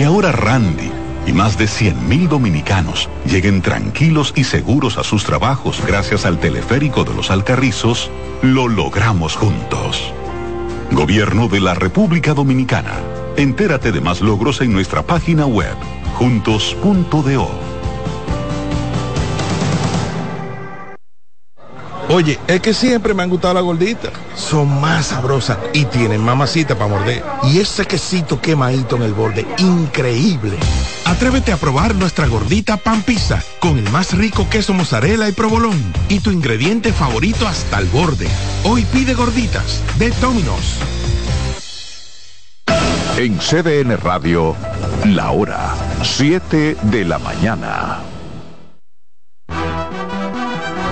Que ahora Randy y más de 100.000 dominicanos lleguen tranquilos y seguros a sus trabajos gracias al teleférico de los Alcarrizos, lo logramos juntos. Gobierno de la República Dominicana. Entérate de más logros en nuestra página web, juntos.do. Oye, es que siempre me han gustado las gorditas. Son más sabrosas y tienen mamacita para morder. Y ese quesito quemadito en el borde, increíble. Atrévete a probar nuestra gordita pan pizza con el más rico queso mozzarella y provolón y tu ingrediente favorito hasta el borde. Hoy pide gorditas de Domino's. En CDN Radio, la hora 7 de la mañana.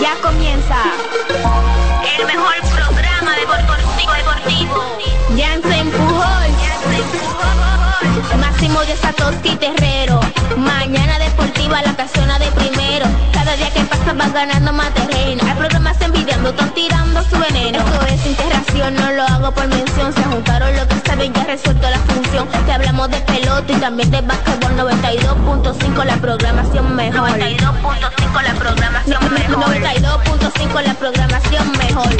ya comienza el mejor programa deportivo deportivo. Jansen Pujol, Máximo de Satoshi Terrero. Mañana deportiva la casona de primero. Cada día que pasa vas ganando más terreno. Hay programas envidiando, están tirando su veneno. Esto es integración, no lo hago por mención. Se juntaron lo que ya resuelto la función. Te hablamos de pelota y también de básquetbol 92.5 la programación mejor. 92.5 la programación mejor. 92.5 la programación mejor.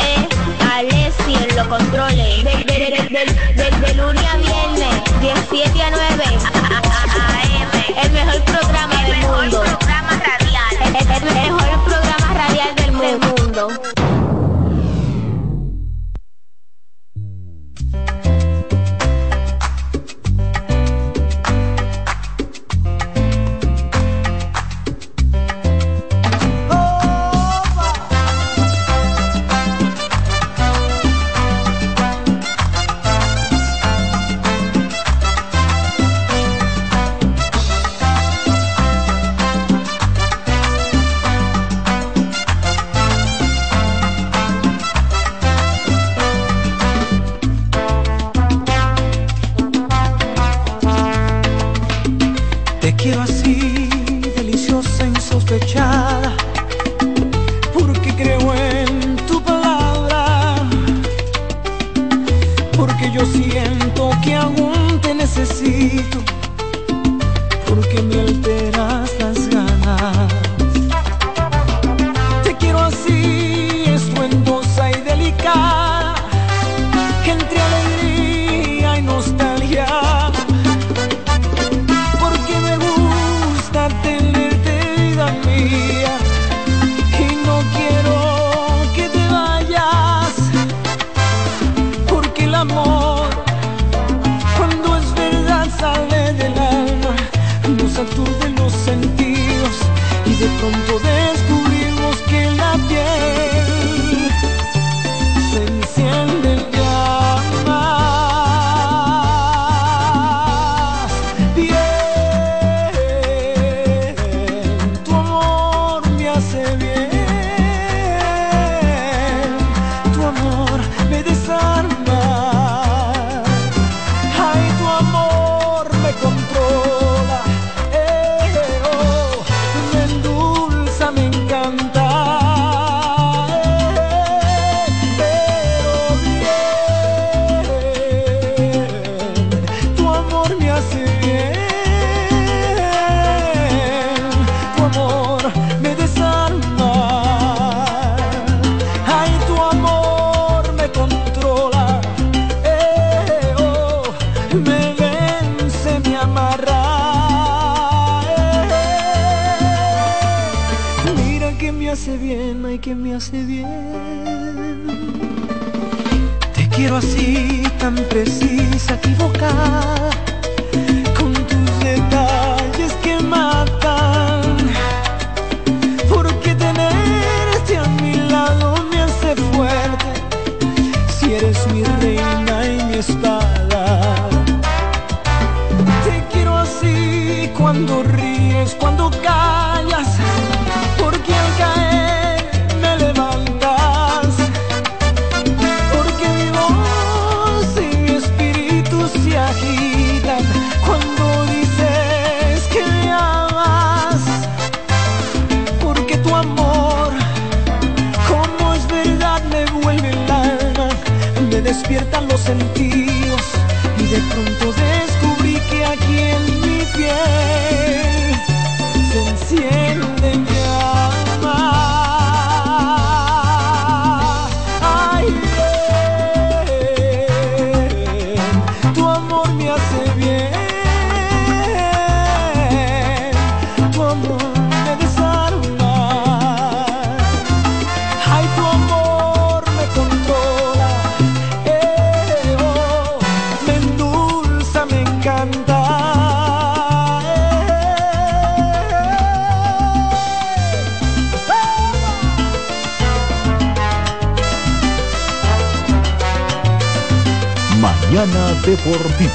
Eh, Alessi en los controles. De, de, de, de, lunes a viernes, 17 a 9. AM. El mejor programa del mundo. El mejor programa radial. El, el mejor programa me hace bien. Te quiero así, tan precisa, equivocada, Mañana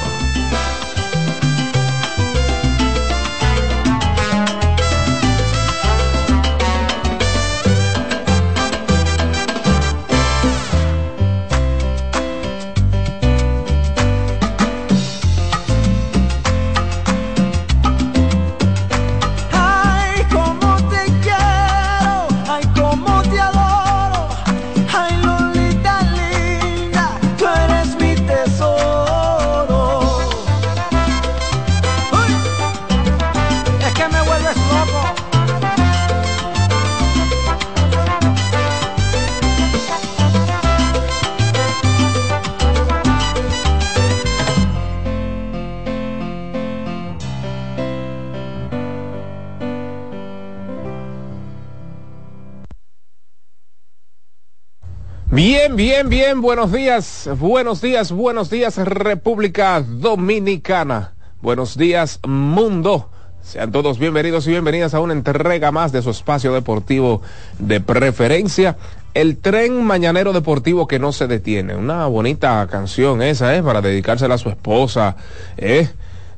Bien, buenos días, buenos días, buenos días República Dominicana, buenos días mundo. Sean todos bienvenidos y bienvenidas a una entrega más de su espacio deportivo de preferencia. El tren mañanero deportivo que no se detiene. Una bonita canción esa, ¿eh? Para dedicársela a su esposa, ¿eh?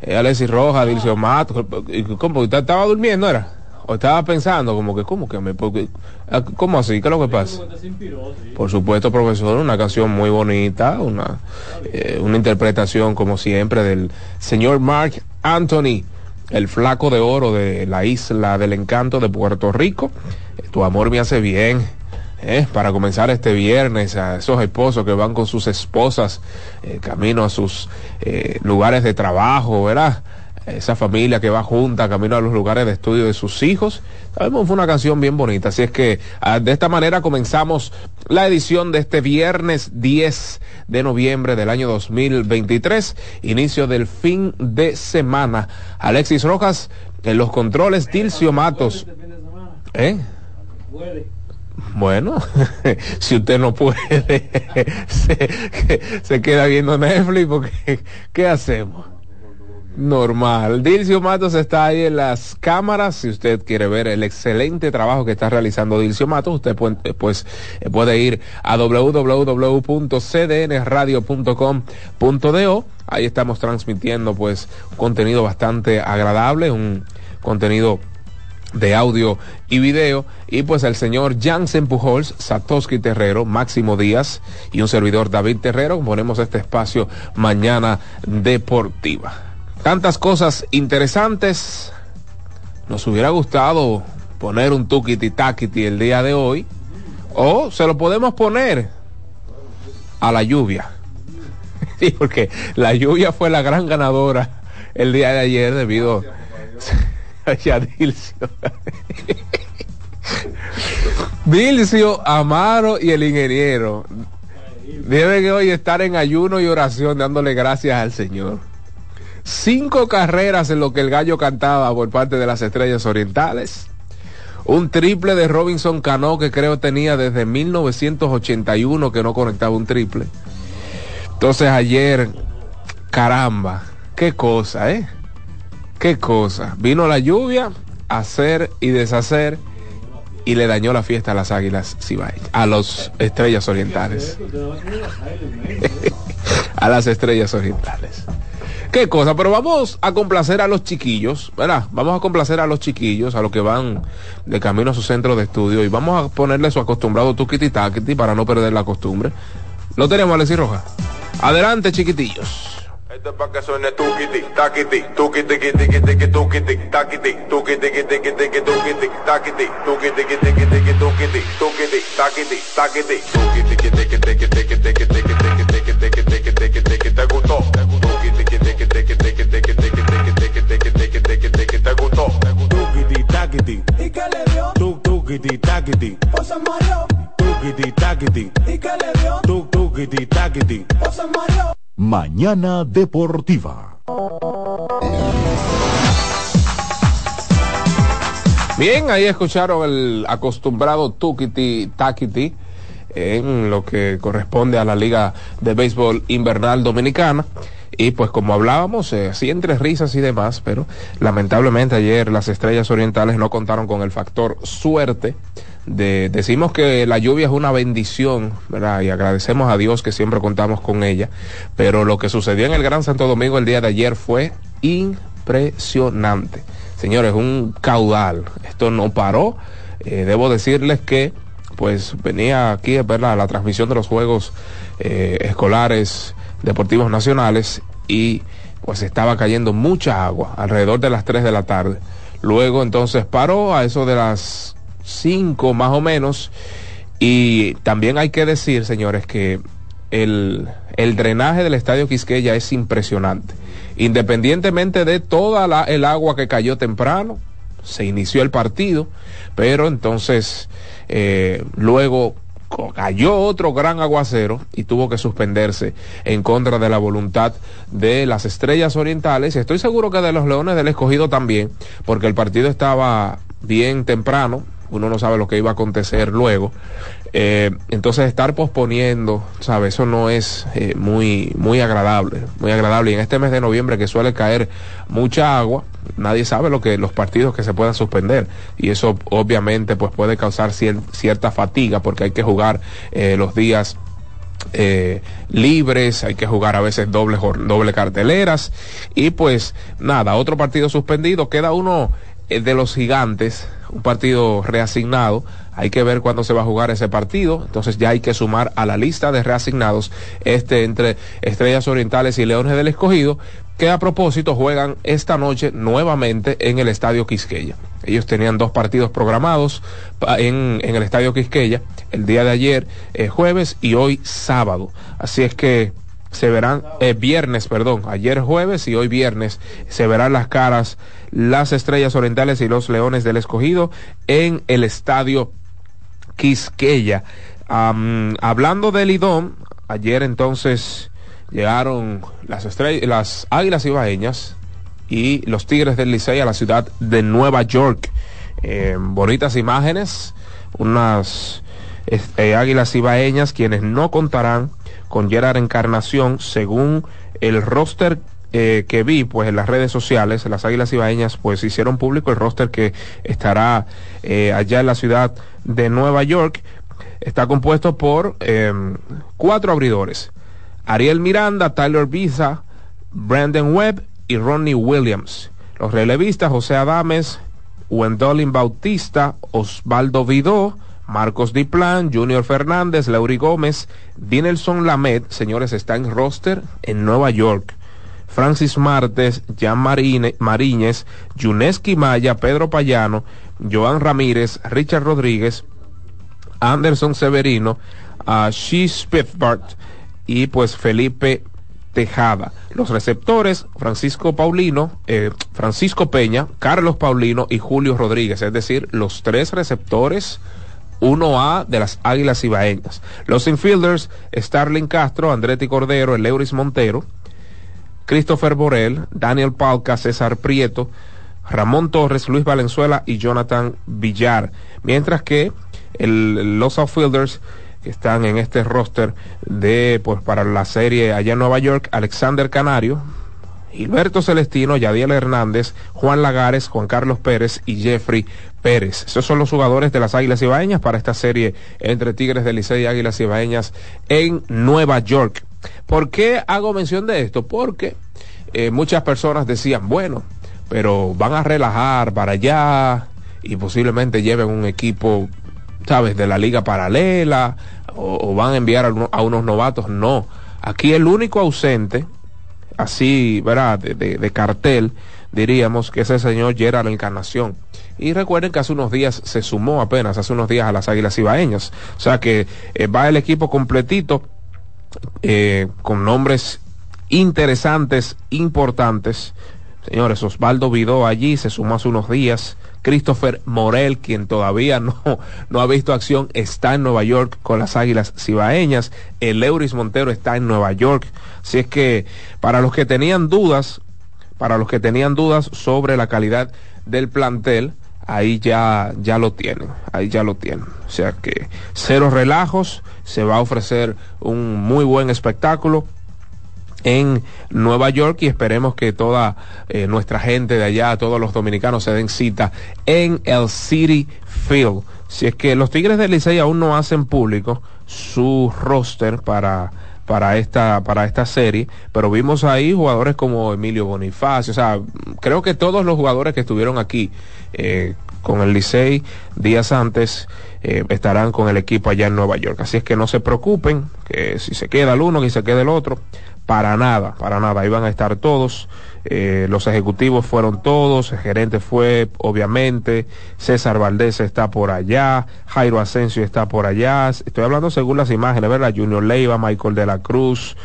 eh Alexis Roja, Dilcio Mato. ¿Cómo? ¿Usted ¿Estaba durmiendo, era? Estaba pensando como que, ¿cómo que me...? ¿Cómo así? ¿Qué es lo que pasa? Por supuesto, profesor, una canción muy bonita, una, eh, una interpretación como siempre del señor Mark Anthony, el flaco de oro de la isla del encanto de Puerto Rico. Eh, tu amor me hace bien. eh, para comenzar este viernes a esos esposos que van con sus esposas eh, camino a sus eh, lugares de trabajo, ¿verdad? Esa familia que va junta camino a los lugares de estudio de sus hijos. Sabemos fue una canción bien bonita, así es que ah, de esta manera comenzamos la edición de este viernes 10 de noviembre del año 2023, inicio del fin de semana. Alexis Rojas en los controles, Tilcio Matos. ¿Eh? Bueno, si usted no puede, se, se queda viendo Netflix porque ¿qué hacemos? Normal. Dilcio Matos está ahí en las cámaras. Si usted quiere ver el excelente trabajo que está realizando Dilcio Matos, usted puede, pues, eh, puede ir a www.cdnradio.com.do. Ahí estamos transmitiendo pues contenido bastante agradable, un contenido de audio y video y pues el señor Jansen Pujols, Satoshi Terrero, Máximo Díaz y un servidor David Terrero ponemos este espacio mañana deportiva. Tantas cosas interesantes. Nos hubiera gustado poner un tukiti takiti el día de hoy o se lo podemos poner a la lluvia. Sí, porque la lluvia fue la gran ganadora el día de ayer debido a Dilcio. Dilcio, Amaro y el ingeniero deben hoy estar en ayuno y oración dándole gracias al Señor. Cinco carreras en lo que el gallo cantaba por parte de las estrellas orientales. Un triple de Robinson Cano que creo tenía desde 1981 que no conectaba un triple. Entonces ayer, caramba, qué cosa, ¿eh? Qué cosa. Vino la lluvia hacer y deshacer y le dañó la fiesta a las águilas Cibaeñas, a los estrellas orientales. a las estrellas orientales. Qué cosa, pero vamos a complacer a los chiquillos, ¿verdad? Vamos a complacer a los chiquillos, a los que van de camino a su centro de estudio y vamos a ponerle su acostumbrado tuquiti taquiti para no perder la costumbre. Lo tenemos, Alexis Roja. Adelante, chiquitillos. Esto es pa' que suene tuquiti, taquiti, tuquiti, tiqui, tiqui, tuquiti, taquiti, tuquiti, tiqui, tiqui, tuquiti, taquiti, tuquiti, tiqui, tiqui, tuquiti, tuquiti, taquiti, taquiti, tuquiti, tiqui, tiqui, tiqui, tiqui, tiqui, tiqui, tiqui, tiqui, tiqui, tiqui, tiqui, te gustó, tuquiti, tiqui, tiqui, tiqui, tiqui, tiqui, tiqui, tiqui, tiqui, tiqui, tiqui, tiqui, te gustó, tuquiti, taquiti, ¿Y qué le dio? tu, tuquiti, taquiti, ¿O se tuquiti, taquiti, ¿Y qué le dio? tu, tuquiti, taquiti. ¿O se mareó? Mañana Deportiva. Bien, ahí escucharon el acostumbrado tukiti takiti en lo que corresponde a la Liga de Béisbol Invernal Dominicana. Y pues como hablábamos, eh, sí entre risas y demás, pero lamentablemente ayer las estrellas orientales no contaron con el factor suerte. De, decimos que la lluvia es una bendición, ¿verdad? Y agradecemos a Dios que siempre contamos con ella. Pero lo que sucedió en el Gran Santo Domingo el día de ayer fue impresionante. Señores, un caudal. Esto no paró. Eh, debo decirles que pues venía aquí, ¿verdad? La transmisión de los Juegos eh, Escolares Deportivos Nacionales y pues estaba cayendo mucha agua alrededor de las 3 de la tarde. Luego entonces paró a eso de las 5 más o menos y también hay que decir, señores, que el, el drenaje del estadio Quisqueya es impresionante. Independientemente de toda la, el agua que cayó temprano, se inició el partido, pero entonces eh, luego cayó otro gran aguacero y tuvo que suspenderse en contra de la voluntad de las estrellas orientales estoy seguro que de los leones del escogido también, porque el partido estaba bien temprano, uno no sabe lo que iba a acontecer luego. Eh, entonces estar posponiendo, ¿sabes? Eso no es eh, muy, muy agradable, muy agradable. Y en este mes de noviembre que suele caer mucha agua, nadie sabe lo que los partidos que se puedan suspender. Y eso obviamente pues puede causar cier- cierta fatiga porque hay que jugar eh, los días eh, libres, hay que jugar a veces doble, doble carteleras y pues nada, otro partido suspendido, queda uno de los gigantes, un partido reasignado, hay que ver cuándo se va a jugar ese partido, entonces ya hay que sumar a la lista de reasignados este entre Estrellas Orientales y Leones del Escogido, que a propósito juegan esta noche nuevamente en el Estadio Quisqueya. Ellos tenían dos partidos programados en, en el Estadio Quisqueya, el día de ayer eh, jueves y hoy sábado. Así es que se verán, eh, viernes, perdón, ayer jueves y hoy viernes, se verán las caras las Estrellas Orientales y los Leones del Escogido en el Estadio Quisqueya. Hablando del Lidón, ayer entonces llegaron las estrellas, las Águilas Ibaeñas y los Tigres del Licey a la ciudad de Nueva York. Eh, bonitas imágenes, unas este, Águilas Ibaeñas quienes no contarán con Gerard Encarnación según el roster eh, que vi pues en las redes sociales, las Águilas Ibaeñas pues hicieron público el roster que estará eh, allá en la ciudad de Nueva York. Está compuesto por eh, cuatro abridores. Ariel Miranda, Tyler Biza, Brandon Webb y Ronnie Williams. Los relevistas José Adames, Wendolin Bautista, Osvaldo Vidó, Marcos Diplan, Junior Fernández, Leury Gómez, Dinelson Lamed, señores, está en roster en Nueva York. Francis Martes, Jan Marine, Mariñez, Yuneski Maya, Pedro Payano, Joan Ramírez, Richard Rodríguez, Anderson Severino, a She Spitzbart y pues Felipe Tejada. Los receptores, Francisco Paulino, eh, Francisco Peña, Carlos Paulino y Julio Rodríguez, es decir, los tres receptores 1A de las Águilas Ibaeñas. Los infielders, Starling Castro, Andretti Cordero, Eleuris Montero, Christopher Borel, Daniel Palca, César Prieto, Ramón Torres, Luis Valenzuela y Jonathan Villar. Mientras que los outfielders que están en este roster de pues para la serie allá en Nueva York, Alexander Canario, Gilberto Celestino, Yadiel Hernández, Juan Lagares, Juan Carlos Pérez y Jeffrey Pérez. Esos son los jugadores de las Águilas Ibaeñas para esta serie entre Tigres del Licey y Águilas Ibaeñas en Nueva York. ¿Por qué hago mención de esto? Porque eh, muchas personas decían, bueno, pero van a relajar para allá y posiblemente lleven un equipo, ¿sabes?, de la liga paralela o, van a enviar a unos novatos. No, aquí el único ausente así, ¿verdad? De, cartel, diríamos que es el señor Gerard Encarnación. Y recuerden que hace unos días se sumó apenas, hace unos días a las Águilas Ibaeñas. O sea que eh, va el equipo completito eh, con nombres interesantes, importantes. Señores, Osvaldo Vidó allí se sumó hace unos días. Christopher Morel, quien todavía no, no ha visto acción, está en Nueva York con las Águilas Cibaeñas. El Euris Montero está en Nueva York. Así es que para los que tenían dudas, para los que tenían dudas sobre la calidad del plantel, ahí ya, ya lo tienen, ahí ya lo tienen. O sea que cero relajos, se va a ofrecer un muy buen espectáculo en Nueva York y esperemos que toda eh, nuestra gente de allá, todos los dominicanos se den cita en el City Field. Si es que los Tigres del Licey aún no hacen público su roster para para esta para esta serie, pero vimos ahí jugadores como Emilio Bonifacio, o sea, creo que todos los jugadores que estuvieron aquí eh, con el Licey días antes eh, estarán con el equipo allá en Nueva York. Así es que no se preocupen, que si se queda el uno, que se quede el otro. Para nada, para nada. Ahí van a estar todos. Eh, los ejecutivos fueron todos. El gerente fue, obviamente. César Valdés está por allá. Jairo Asensio está por allá. Estoy hablando según las imágenes, ¿verdad? Junior Leiva, Michael de la Cruz.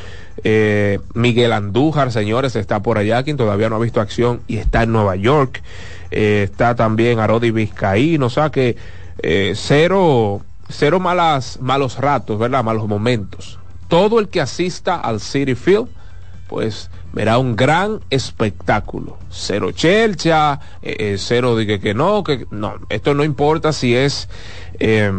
eh, Miguel Andújar, señores, está por allá, quien todavía no ha visto acción y está en Nueva York. Eh, está también Arodi Vizcaíno, o sea que cero, cero malas, malos ratos, ¿verdad? Malos momentos. Todo el que asista al City Field, pues verá un gran espectáculo. Cero chelcha, eh, eh, cero de que, no, que no. Esto no importa si es, eh,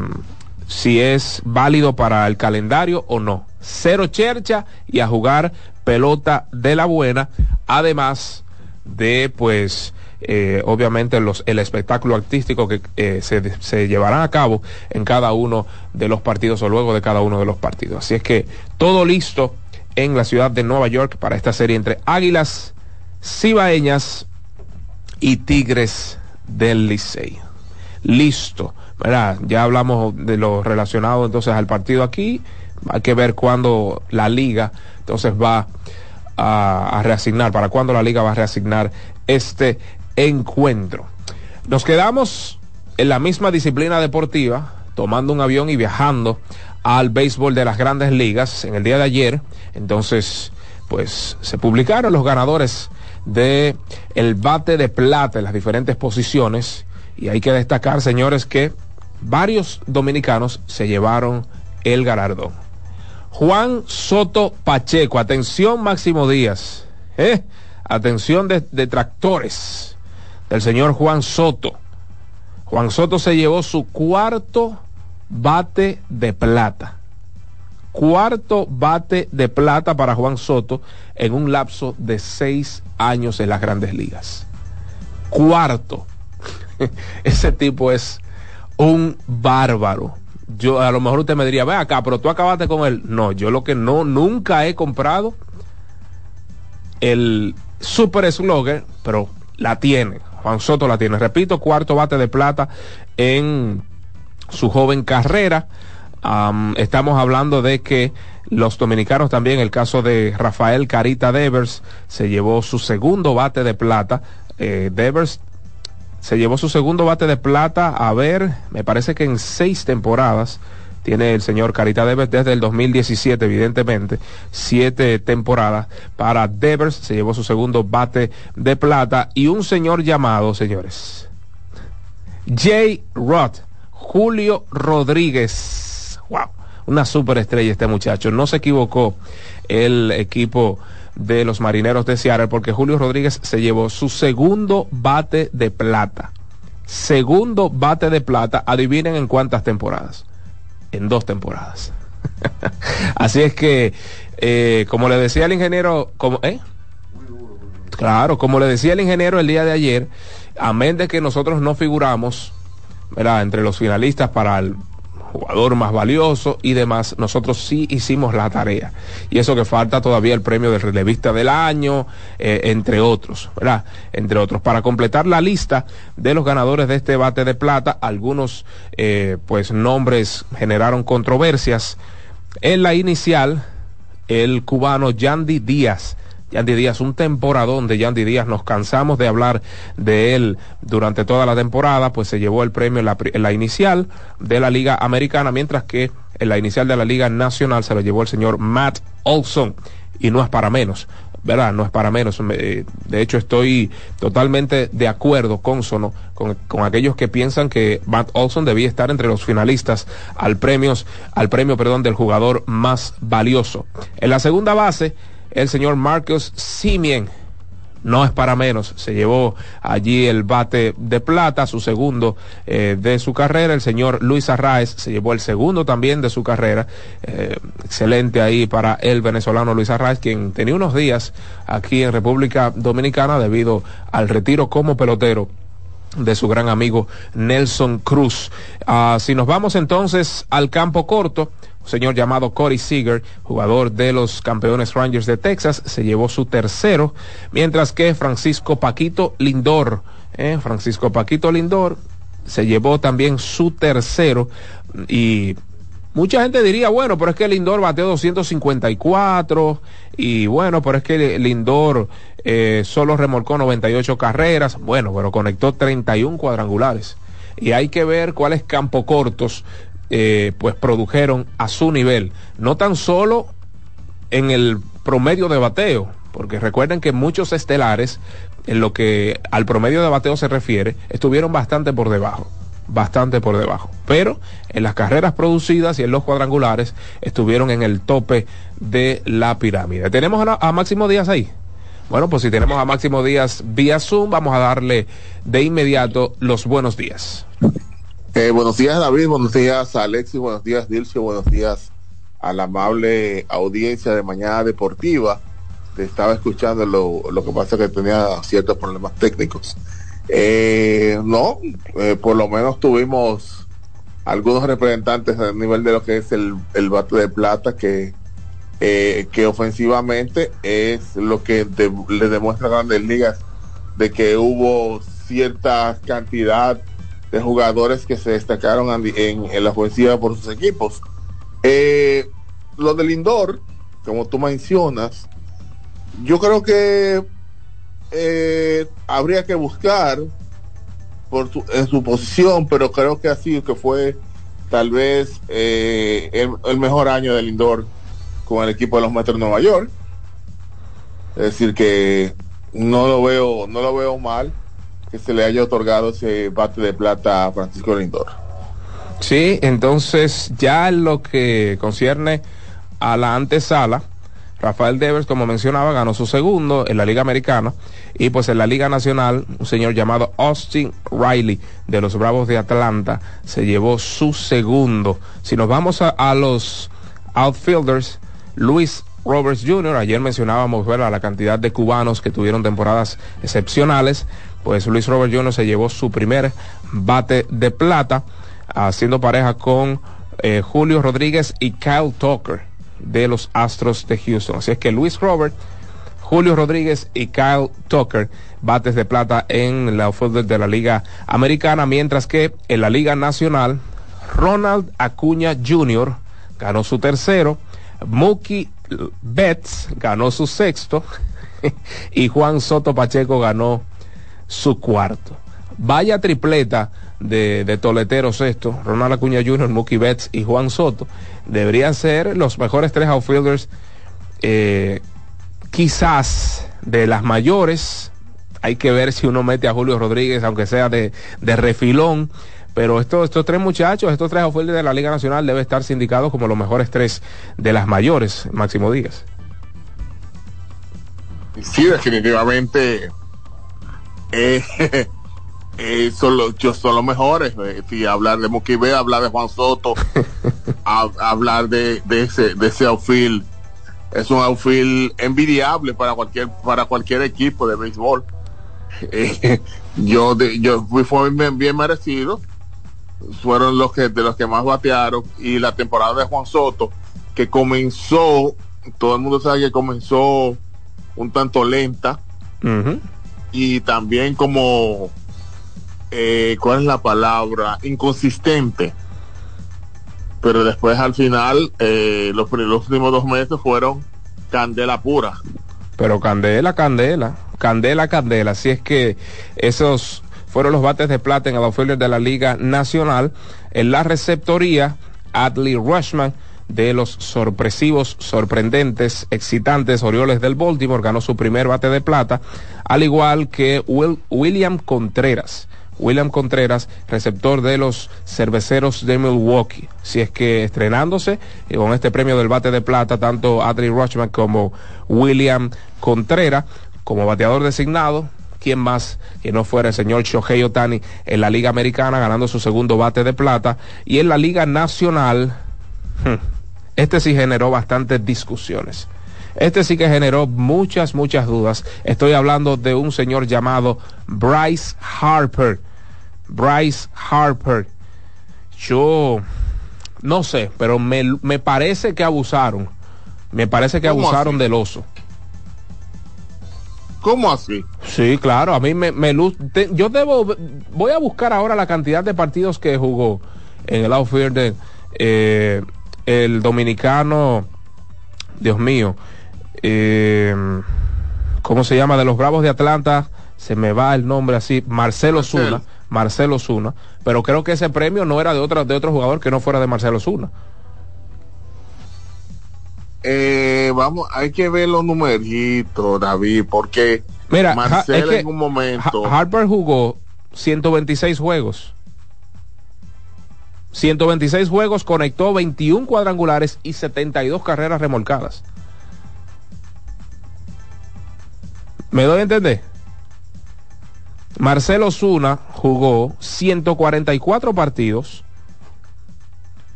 si es válido para el calendario o no. Cero chercha y a jugar pelota de la buena. Además de, pues, eh, obviamente los, el espectáculo artístico que eh, se, se llevarán a cabo en cada uno de los partidos o luego de cada uno de los partidos. Así es que todo listo en la ciudad de Nueva York para esta serie entre Águilas Cibaeñas y Tigres del Licey. Listo, ¿verdad? Ya hablamos de lo relacionado entonces al partido aquí. Hay que ver cuándo la liga entonces va a, a reasignar, para cuándo la liga va a reasignar este encuentro. Nos quedamos en la misma disciplina deportiva, tomando un avión y viajando al béisbol de las grandes ligas en el día de ayer. Entonces, pues se publicaron los ganadores de el bate de plata en las diferentes posiciones y hay que destacar, señores, que varios dominicanos se llevaron el galardón. Juan Soto Pacheco, atención Máximo Díaz, ¿eh? atención de detractores del señor Juan Soto. Juan Soto se llevó su cuarto bate de plata. Cuarto bate de plata para Juan Soto en un lapso de seis años en las grandes ligas. Cuarto. Ese tipo es un bárbaro. Yo, a lo mejor usted me diría, ve acá, pero tú acabaste con él. No, yo lo que no, nunca he comprado el super slugger, pero la tiene. Juan Soto la tiene. Repito, cuarto bate de plata en su joven carrera. Estamos hablando de que los dominicanos también, el caso de Rafael Carita Devers, se llevó su segundo bate de plata. Eh, Devers se llevó su segundo bate de plata, a ver, me parece que en seis temporadas tiene el señor Carita Devers desde el 2017, evidentemente, siete temporadas para Devers, se llevó su segundo bate de plata y un señor llamado, señores, J. Roth, Julio Rodríguez, wow, una superestrella este muchacho, no se equivocó el equipo de los marineros de Seattle porque Julio Rodríguez se llevó su segundo bate de plata. Segundo bate de plata, adivinen en cuántas temporadas. En dos temporadas. Así es que, eh, como le decía el ingeniero, como, ¿eh? Claro, como le decía el ingeniero el día de ayer, amén de que nosotros no figuramos, ¿verdad? Entre los finalistas para el jugador más valioso y demás, nosotros sí hicimos la tarea. Y eso que falta todavía el premio del relevista del año, eh, entre otros, ¿verdad? Entre otros. Para completar la lista de los ganadores de este bate de plata, algunos, eh, pues, nombres generaron controversias. En la inicial, el cubano Yandy Díaz Yandy Díaz, un temporadón de Yandy Díaz, nos cansamos de hablar de él durante toda la temporada, pues se llevó el premio en la, en la inicial de la Liga Americana, mientras que en la inicial de la Liga Nacional se lo llevó el señor Matt Olson, y no es para menos. ¿verdad? No es para menos. De hecho, estoy totalmente de acuerdo, consono, con, con aquellos que piensan que Matt Olson debía estar entre los finalistas al, premios, al premio perdón, del jugador más valioso. En la segunda base, el señor Marcus Simien. No es para menos, se llevó allí el bate de plata, su segundo eh, de su carrera. El señor Luis Arraez se llevó el segundo también de su carrera. Eh, excelente ahí para el venezolano Luis Arraez, quien tenía unos días aquí en República Dominicana debido al retiro como pelotero de su gran amigo Nelson Cruz. Ah, si nos vamos entonces al campo corto, un señor llamado Corey Seager, jugador de los campeones Rangers de Texas, se llevó su tercero, mientras que Francisco Paquito Lindor, eh, Francisco Paquito Lindor, se llevó también su tercero y Mucha gente diría, bueno, pero es que Lindor bateó 254 y bueno, pero es que Lindor eh, solo remolcó 98 carreras, bueno, pero conectó 31 cuadrangulares. Y hay que ver cuáles campos cortos eh, pues produjeron a su nivel, no tan solo en el promedio de bateo, porque recuerden que muchos estelares, en lo que al promedio de bateo se refiere, estuvieron bastante por debajo bastante por debajo. Pero en las carreras producidas y en los cuadrangulares estuvieron en el tope de la pirámide. ¿Tenemos a, Máximo Díaz ahí? Bueno, pues si tenemos a Máximo Díaz vía Zoom, vamos a darle de inmediato los buenos días. Eh, buenos días David, buenos días Alexis, buenos días Dilcio, buenos días a la amable audiencia de Mañana Deportiva. Te estaba escuchando, lo, lo que pasa que tenía ciertos problemas técnicos. Eh, no, eh, por lo menos tuvimos algunos representantes a nivel de lo que es el, el bate de plata que, eh, que ofensivamente es lo que le demuestra a grandes ligas de que hubo cierta cantidad de jugadores que se destacaron en, la ofensiva por sus equipos. Eh, lo del Lindor, como tú mencionas, yo creo que eh, habría que buscar por en su posición, pero creo que así que fue tal vez eh, el, mejor año del Lindor con el equipo de los Metros de Nueva York. Es decir que no lo veo, no lo veo mal que se le haya otorgado ese bate de plata a Francisco Lindor. Sí, entonces ya en lo que concierne a la antesala, Rafael Devers, como mencionaba, ganó su segundo en la Liga Americana y pues en la Liga Nacional, un señor llamado Austin Riley de los Bravos de Atlanta se llevó su segundo. Si nos vamos a, los outfielders, Luis Roberts Jr., ayer mencionábamos ver a la cantidad de cubanos que tuvieron temporadas excepcionales pues Luis Robert Jones se llevó su primer bate de plata, haciendo pareja con eh, Julio Rodríguez y Kyle Tucker de los Astros de Houston. Así es que Luis Robert, Julio Rodríguez y Kyle Tucker, bates de plata en la oferta de la Liga Americana, mientras que en la Liga Nacional, Ronald Acuña Jr. ganó su tercero, Mookie Betts ganó su sexto y Juan Soto Pacheco ganó su cuarto. Vaya tripleta de, de toleteros esto, Ronald Acuña Jr., Mookie Betts y Juan Soto, deberían ser los mejores tres outfielders, eh, quizás de las mayores. Hay que ver si uno mete a Julio Rodríguez, aunque sea de, de refilón. Pero estos, estos tres muchachos, estos tres outfielders de la Liga Nacional deben estar sindicados como los mejores tres de las mayores, Máximo Díaz. Sí, definitivamente eh, eh, son, los, son los mejores. Eh, si hablar de Moquibe, hablar de Juan Soto, hablar de, de, ese, de ese outfield, es un outfield envidiable para cualquier, para cualquier equipo de béisbol. Eh, yo, de, yo fui bien, merecido. Fueron los que de los que más batearon y la temporada de Juan Soto que comenzó, todo el mundo sabe que comenzó un tanto lenta y también como, eh, ¿cuál es la palabra? Inconsistente. Pero después al final, eh, los, los últimos dos meses fueron candela pura. Pero candela, candela, candela, candela. Así es que esos fueron los bates de plata en el outfielder de la Liga Nacional. En la receptoría, Adley Rushman de los sorpresivos, sorprendentes, excitantes Orioles del Baltimore ganó su primer bate de plata, al igual que William Contreras. William Contreras, receptor de los cerveceros de Milwaukee. Si es que estrenándose eh, con este premio del bate de plata, tanto Adley Rushman como William Contreras, como bateador designado, ¿quién más que no fuera el señor Shohei Otani en la Liga Americana ganando su segundo bate de plata y en la Liga Nacional? Hmm, este sí generó bastantes discusiones. Este sí que generó muchas, muchas dudas. Estoy hablando de un señor llamado Bryce Harper. Bryce Harper. Yo no sé, pero me, parece que abusaron. Me parece que abusaron del oso. ¿Cómo así? Sí, claro, a mí me, me yo debo, voy a buscar ahora la cantidad de partidos que jugó en el outfield eh, el dominicano, Dios mío, eh, ¿cómo se llama? De los Bravos de Atlanta, se me va el nombre así, Marcelo Zuna, Marcelo Zuna, pero creo que ese premio no era de otro, de otro jugador que no fuera de Marcelo Zuna. Eh, vamos, hay que ver los numeritos, David, porque Mira, Marcelo en un momento. Harper jugó 126 juegos 126 juegos, conectó 21 cuadrangulares y 72 carreras remolcadas. ¿Me doy a entender? Marcelo Zuna jugó 144 partidos,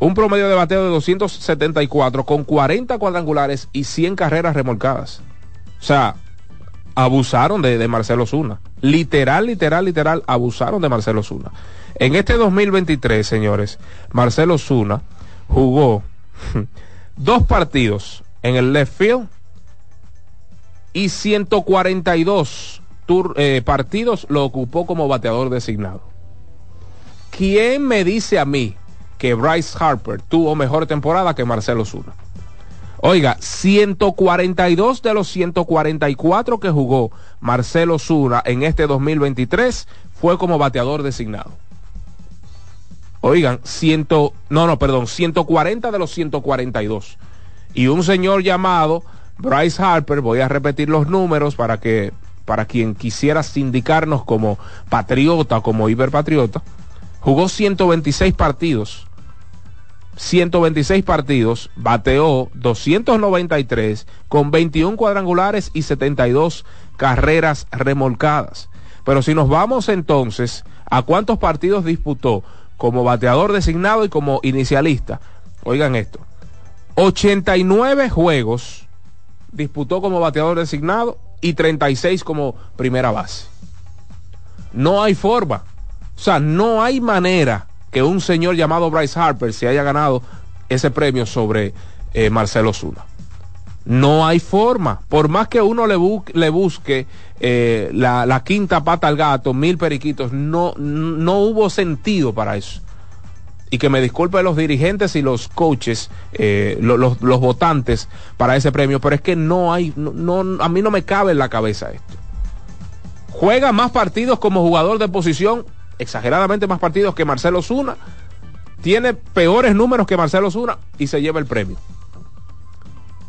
un promedio de bateo de 274 con 40 cuadrangulares y 100 carreras remolcadas. O sea, abusaron de, Marcelo Zuna. Literal, literal, literal, abusaron de Marcelo Zuna. En este 2023, señores, Marcelo Zuna jugó dos partidos en el left field y 142 eh, partidos lo ocupó como bateador designado. ¿Quién me dice a mí que Bryce Harper tuvo mejor temporada que Marcelo Zuna? Oiga, 142 de los 144 que jugó Marcelo Zuna en este 2023 fue como bateador designado. Oigan, ciento, no, no, perdón, 140 de los 142. Y un señor llamado Bryce Harper, voy a repetir los números para que, para quien quisiera sindicarnos como patriota, como hiperpatriota, jugó 126 partidos. 126 partidos, bateó 293 con 21 cuadrangulares y 72 carreras remolcadas. Pero si nos vamos entonces a cuántos partidos disputó, como bateador designado y como inicialista. Oigan esto. 89 juegos disputó como bateador designado y 36 como primera base. No hay forma. O sea, no hay manera que un señor llamado Bryce Harper se haya ganado ese premio sobre eh, Marcelo Zuna. No hay forma. Por más que uno le, busque eh, la, quinta pata al gato, mil periquitos, no, no hubo sentido para eso. Y que me disculpen los dirigentes y los coaches, eh, los, votantes para ese premio, pero es que no hay, no, a mí no me cabe en la cabeza esto. Juega más partidos como jugador de posición, exageradamente más partidos que Marcelo Zuna, tiene peores números que Marcelo Zuna y se lleva el premio.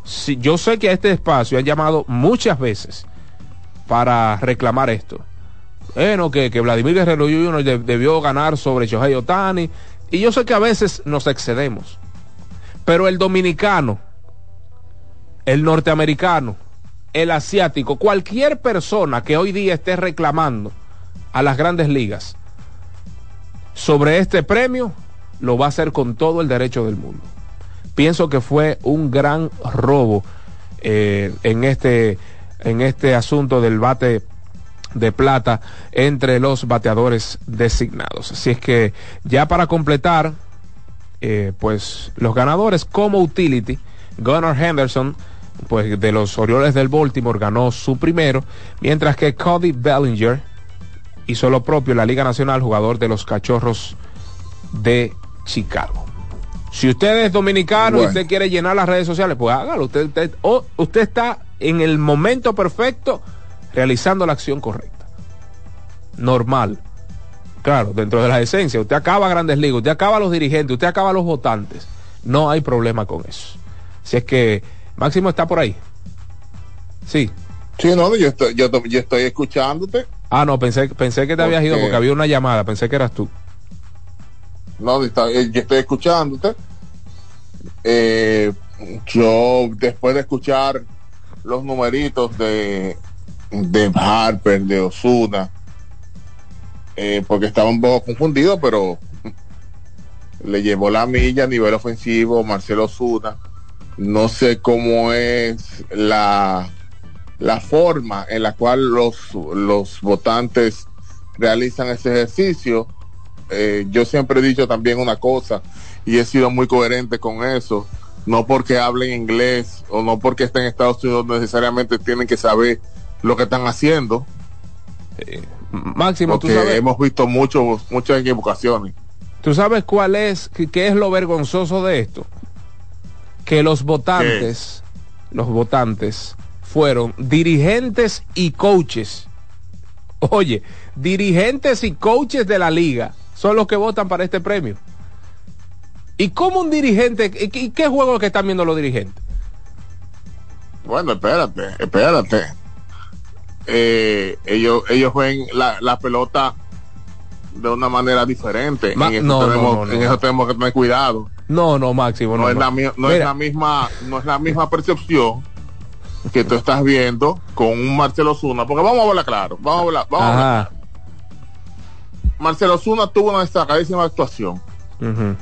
Si, yo sé que a este espacio han llamado muchas veces para reclamar esto. Bueno, que, que Vladimir Guerrero Jr. debió ganar sobre Shohei Otani. Y yo sé que a veces nos excedemos. Pero el dominicano, el norteamericano, el asiático, cualquier persona que hoy día esté reclamando a las grandes ligas sobre este premio, lo va a hacer con todo el derecho del mundo. Pienso que fue un gran robo eh, en este en este asunto del bate de plata entre los bateadores designados. Así es que ya para completar, eh, pues los ganadores como utility, Gunnar Henderson, pues de los Orioles del Baltimore ganó su primero, mientras que Cody Bellinger hizo lo propio en la Liga Nacional, jugador de los Cachorros de Chicago. Si usted es dominicano y usted quiere llenar las redes sociales, pues hágalo. Usted, usted, usted está en el momento perfecto realizando la acción correcta. Normal. Claro, dentro de la esencia, usted acaba Grandes Ligas, usted acaba los dirigentes, usted acaba los votantes. No hay problema con eso. Si es que Máximo está por ahí. Sí. Sí, no, yo estoy, yo, yo estoy escuchándote. Ah, no, pensé, pensé que te habías ido porque había una llamada, pensé que eras tú. No, está, eh, yo estoy escuchándote. Eh, yo, después de escuchar los numeritos de, de Harper, de Osuna, eh, porque estaba un poco confundido, pero le llevó la milla a nivel ofensivo Marcelo Osuna. No sé cómo es la, la forma en la cual los, los votantes realizan ese ejercicio. Eh, yo siempre he dicho también una cosa y he sido muy coherente con eso. No porque hablen inglés o no porque estén en Estados Unidos necesariamente tienen que saber lo que están haciendo. Eh, Máximo, porque hemos visto mucho, muchas equivocaciones. ¿Tú sabes cuál es, qué es lo vergonzoso de esto? Que los votantes, los votantes fueron dirigentes y coaches. Oye, dirigentes y coaches de la liga son los que votan para este premio. ¿Y cómo un dirigente, y qué juego que están viendo los dirigentes? Bueno, espérate, espérate. Eh, ellos, ellos ven la, la, pelota de una manera diferente. Ma en, eso no, tenemos, no, no, en eso tenemos que tener cuidado. No, no, Máximo, no. No, es, La, no es la misma, no es la misma percepción que tú estás viendo con un Marcelo Zuna, porque vamos a hablar claro, vamos a hablar, vamos a hablar. Marcelo Zuna tuvo una destacadísima actuación. Uh -huh.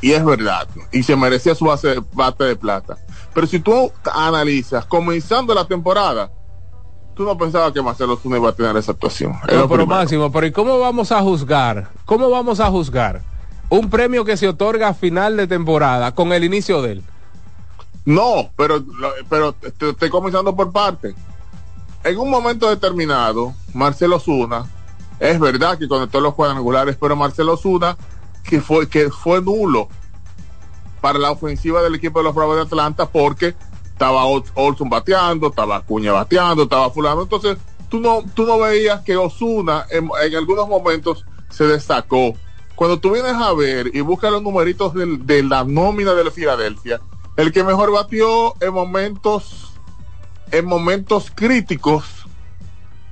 Y es verdad, y se merecía su base, bate de plata. Pero si tú analizas, comenzando la temporada, tú no pensabas que Marcelo Zuna iba a tener esa actuación. No, pero Máximo, pero ¿y cómo vamos a juzgar? ¿Cómo vamos a juzgar un premio que se otorga a final de temporada con el inicio de él? No, pero, pero te estoy comenzando por parte. En un momento determinado, Marcelo Zuna, es verdad que conectó los cuadrangulares, pero Marcelo Zuna, que fue, que fue nulo para la ofensiva del equipo de los Bravos de Atlanta porque estaba Olson bateando, estaba Cuña bateando, estaba fulano. Entonces, tú no, tú no veías que Osuna en, en, algunos momentos se destacó. Cuando tú vienes a ver y buscas los numeritos de, de la nómina de la Filadelfia, el que mejor batió en momentos en momentos críticos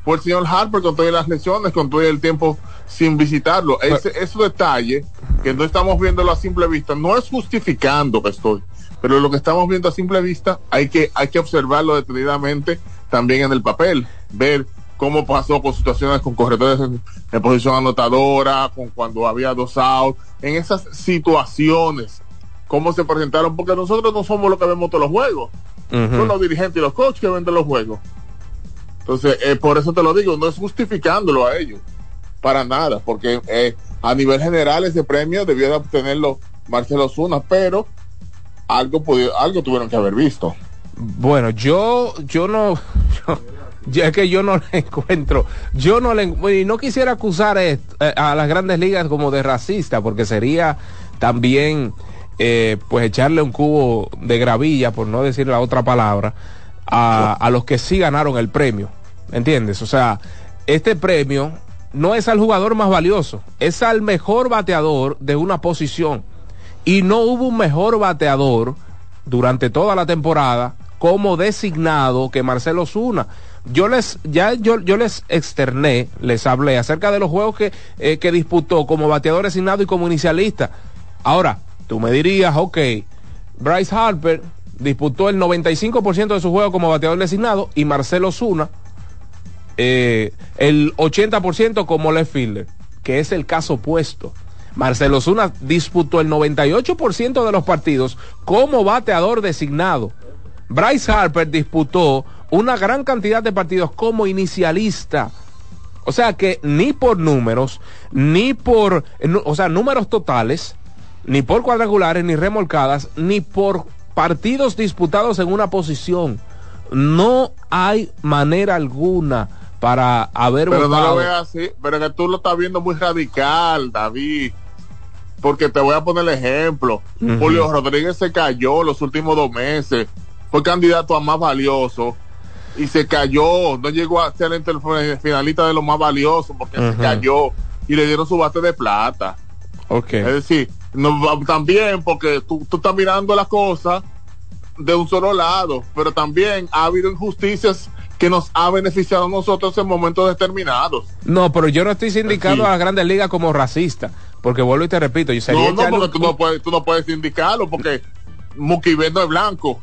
fue el señor Harper con todas las lesiones, con todo el tiempo sin visitarlo. Ese, ese detalle que no estamos viéndolo a simple vista, no es justificando que estoy, pero lo que estamos viendo a simple vista hay que, hay que observarlo detenidamente también en el papel, ver cómo pasó con situaciones con corredores en, en posición anotadora, con cuando había dos outs, en esas situaciones cómo se presentaron, porque nosotros no somos los que vemos todos los juegos, uh -huh. son los dirigentes y los coaches que ven los juegos. Entonces, eh, por eso te lo digo, no es justificándolo a ellos, para nada, porque eh, a nivel general ese premio debió de obtenerlo Marcelo Zuna, pero algo, algo tuvieron que haber visto. Bueno, yo, yo no, yo, ya es que yo no le encuentro, yo no le, y no quisiera acusar eh, a las grandes ligas como de racista, porque sería también eh, pues echarle un cubo de gravilla, por no decir la otra palabra, a, a, los que sí ganaron el premio. ¿Entiendes? O sea, este premio no es al jugador más valioso, es al mejor bateador de una posición. Y no hubo un mejor bateador durante toda la temporada como designado que Marcelo Zuna. Yo les, ya yo, yo les externé, les hablé acerca de los juegos que, eh, que disputó como bateador designado y como inicialista. Ahora, Tú me dirías, ok, Bryce Harper disputó el 95% de su juego como bateador designado y Marcelo Zuna eh, el 80% como left fielder, que es el caso opuesto. Marcelo Zuna disputó el 98% de los partidos como bateador designado. Bryce Harper disputó una gran cantidad de partidos como inicialista. O sea que ni por números, ni por, o sea, números totales, ni por cuadrangulares, ni remolcadas, ni por partidos disputados en una posición. No hay manera alguna para haber pero votado. no lo veas así, pero que tú lo estás viendo muy radical, David. Porque te voy a poner el ejemplo. Uh -huh. Julio Rodríguez se cayó los últimos dos meses. Fue candidato a más valioso. y se cayó, no llegó a ser el finalista de los más valiosos porque se cayó y le dieron su bate de plata. Ok. Es decir, no, también porque tú, tú estás mirando las cosas de un solo lado, pero también ha habido injusticias que nos ha beneficiado a nosotros en momentos determinados. No, pero yo no estoy sindicando a las grandes ligas como racista, porque vuelvo y te repito, yo sería No, no, porque un- tú no puedes, tú no puedes indicarlo porque Muki Ben no es blanco.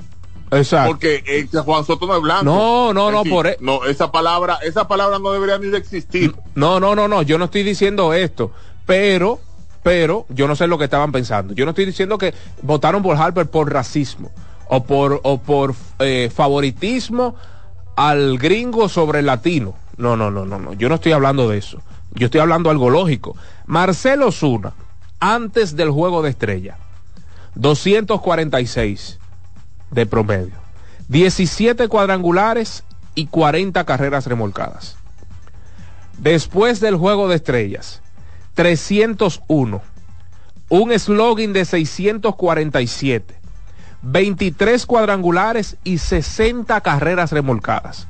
Exacto. Porque eh, Juan Soto no es blanco. No, no, no, decir, por e- No, esa palabra, esa palabra no debería ni de existir. No, no, no, no, yo no estoy diciendo esto, pero, pero, yo no sé lo que estaban pensando. Yo no estoy diciendo que votaron por Harper por racismo o por, o por eh, favoritismo al gringo sobre el latino. No, no, no, no, no, yo no estoy hablando de eso. Yo estoy hablando algo lógico. Marcelo Zuna, antes del juego de estrella, 246 de promedio, 17 cuadrangulares y 40 carreras remolcadas. Después del juego de estrellas, 301, un slogan de 647, 23 cuadrangulares y 60 carreras remolcadas.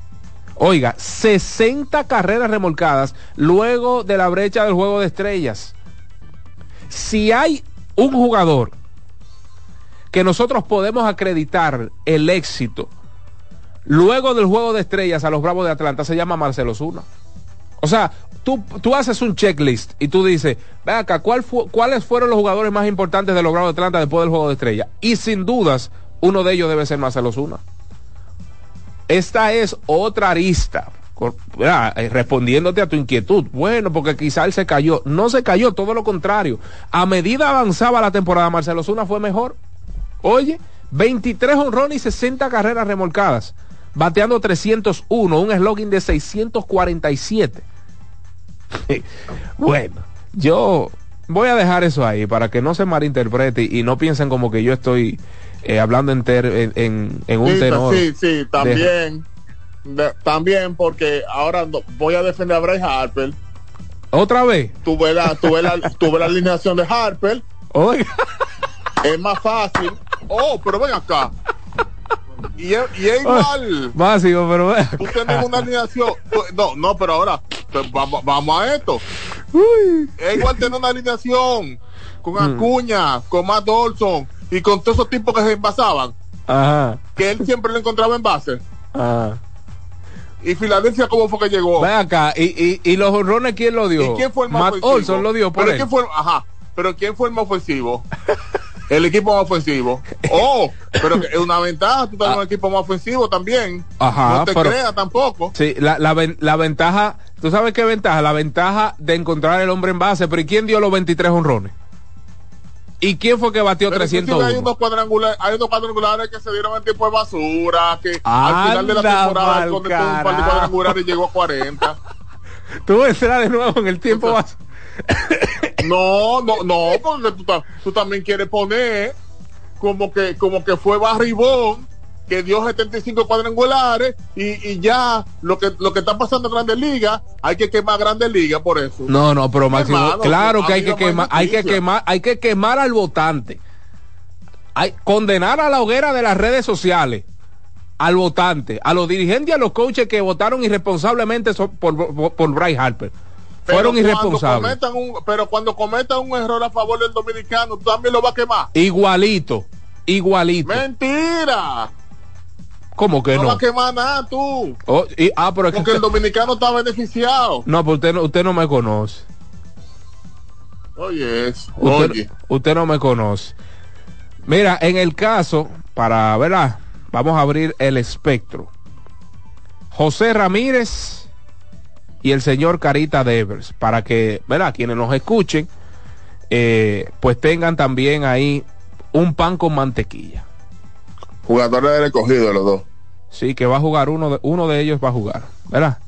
Oiga, 60 carreras remolcadas luego de la brecha del juego de estrellas. Si hay un jugador que nosotros podemos acreditar el éxito luego del juego de estrellas a los Bravos de Atlanta, se llama Marcelo Zuna. O sea, tú, haces un checklist y tú dices, ve acá, ¿cuál fu- ¿cuáles fueron los jugadores más importantes de los Bravos de Atlanta después del juego de estrella? Y sin dudas, uno de ellos debe ser Marcelo Zuna. Esta es otra arista. Eh, Respondiéndote a tu inquietud. Bueno, porque quizá él se cayó. No se cayó, todo lo contrario. A medida avanzaba la temporada, Marcelo Zuna fue mejor. Oye, 23 honrones y 60 carreras remolcadas. Bateando 301, un slogan de 647. Bueno, yo voy a dejar eso ahí para que no se malinterprete y no piensen como que yo estoy eh, hablando en, ter- en, en- en un sí, tenor. sí, sí, de- también. de- también porque ahora no- voy a defender a Bryce Harper. ¿Otra vez? Tuve la, tuve la, tuve la alineación de Harper. Oiga. Es más fácil. Oh, pero ven acá. Y es, y es igual. Básico, pero. Tú tienes una alineación. tú- No, no, pero ahora pues, vamos, vamos a esto. Es igual tener una alineación con Mm. Acuña, con Matt Dolson y con todos esos tipos que se envasaban. Ajá. Que él siempre lo encontraba en base. Ajá. Y Filadelfia, ¿cómo fue que llegó? Ven acá, ¿y, y, y los honrones quién lo dio? ¿Y quién fue el más Matt ofensivo? Olson lo dio por pero él. quién fue, ajá, pero quién fue el más ofensivo? el equipo más ofensivo. Oh, pero es una ventaja, tú estás en un equipo más ofensivo también. Ah. Ajá, no te pero- creas tampoco. Sí, la, la, la ventaja, ¿tú sabes qué ventaja? La ventaja de encontrar el hombre en base, pero ¿y quién dio los 23 honrones? ¿Y quién fue que batió Pero inclusive 301? hay unos cuadrangulares, hay unos cuadrangulares que se dieron en tiempo de basura, que al final de la temporada él conectó un par de cuadrangulares y llegó a 40. Tú entras de nuevo en el tiempo base. No, no, no, porque tú, ta- tú también quieres poner como que, como que fue Barribón que dio 75 cuadrangulares y, y ya lo que lo que está pasando en Grandes Ligas, hay que quemar Grandes Ligas por eso. No, no, pero Máximo, claro que ha hay que quemar, hay que quemar, hay que quemar al votante. Hay condenar a la hoguera de las redes sociales al votante, a los dirigentes y a los coaches que votaron irresponsablemente por, por, por Bryce Harper. Pero Fueron cuando irresponsables. cometan un- pero cuando cometan un error a favor del dominicano, tú también lo vas a quemar. Igualito, igualito. Mentira. ¿Cómo que No, no? vas a quemar nada tú. Oh, y- ah, pero Porque el dominicano está beneficiado. no, pues usted no, usted no me conoce. Oye, eso. Usted, Oye. usted no me conoce. Mira, en el caso, para, ¿verdad? Vamos a abrir el espectro. José Ramírez y el señor Carita Devers, para que, ¿verdad? Quienes nos escuchen, eh, pues tengan también ahí un pan con mantequilla. Jugadores del escogido los dos. Sí, que va a jugar uno de, uno de ellos va a jugar, ¿verdad?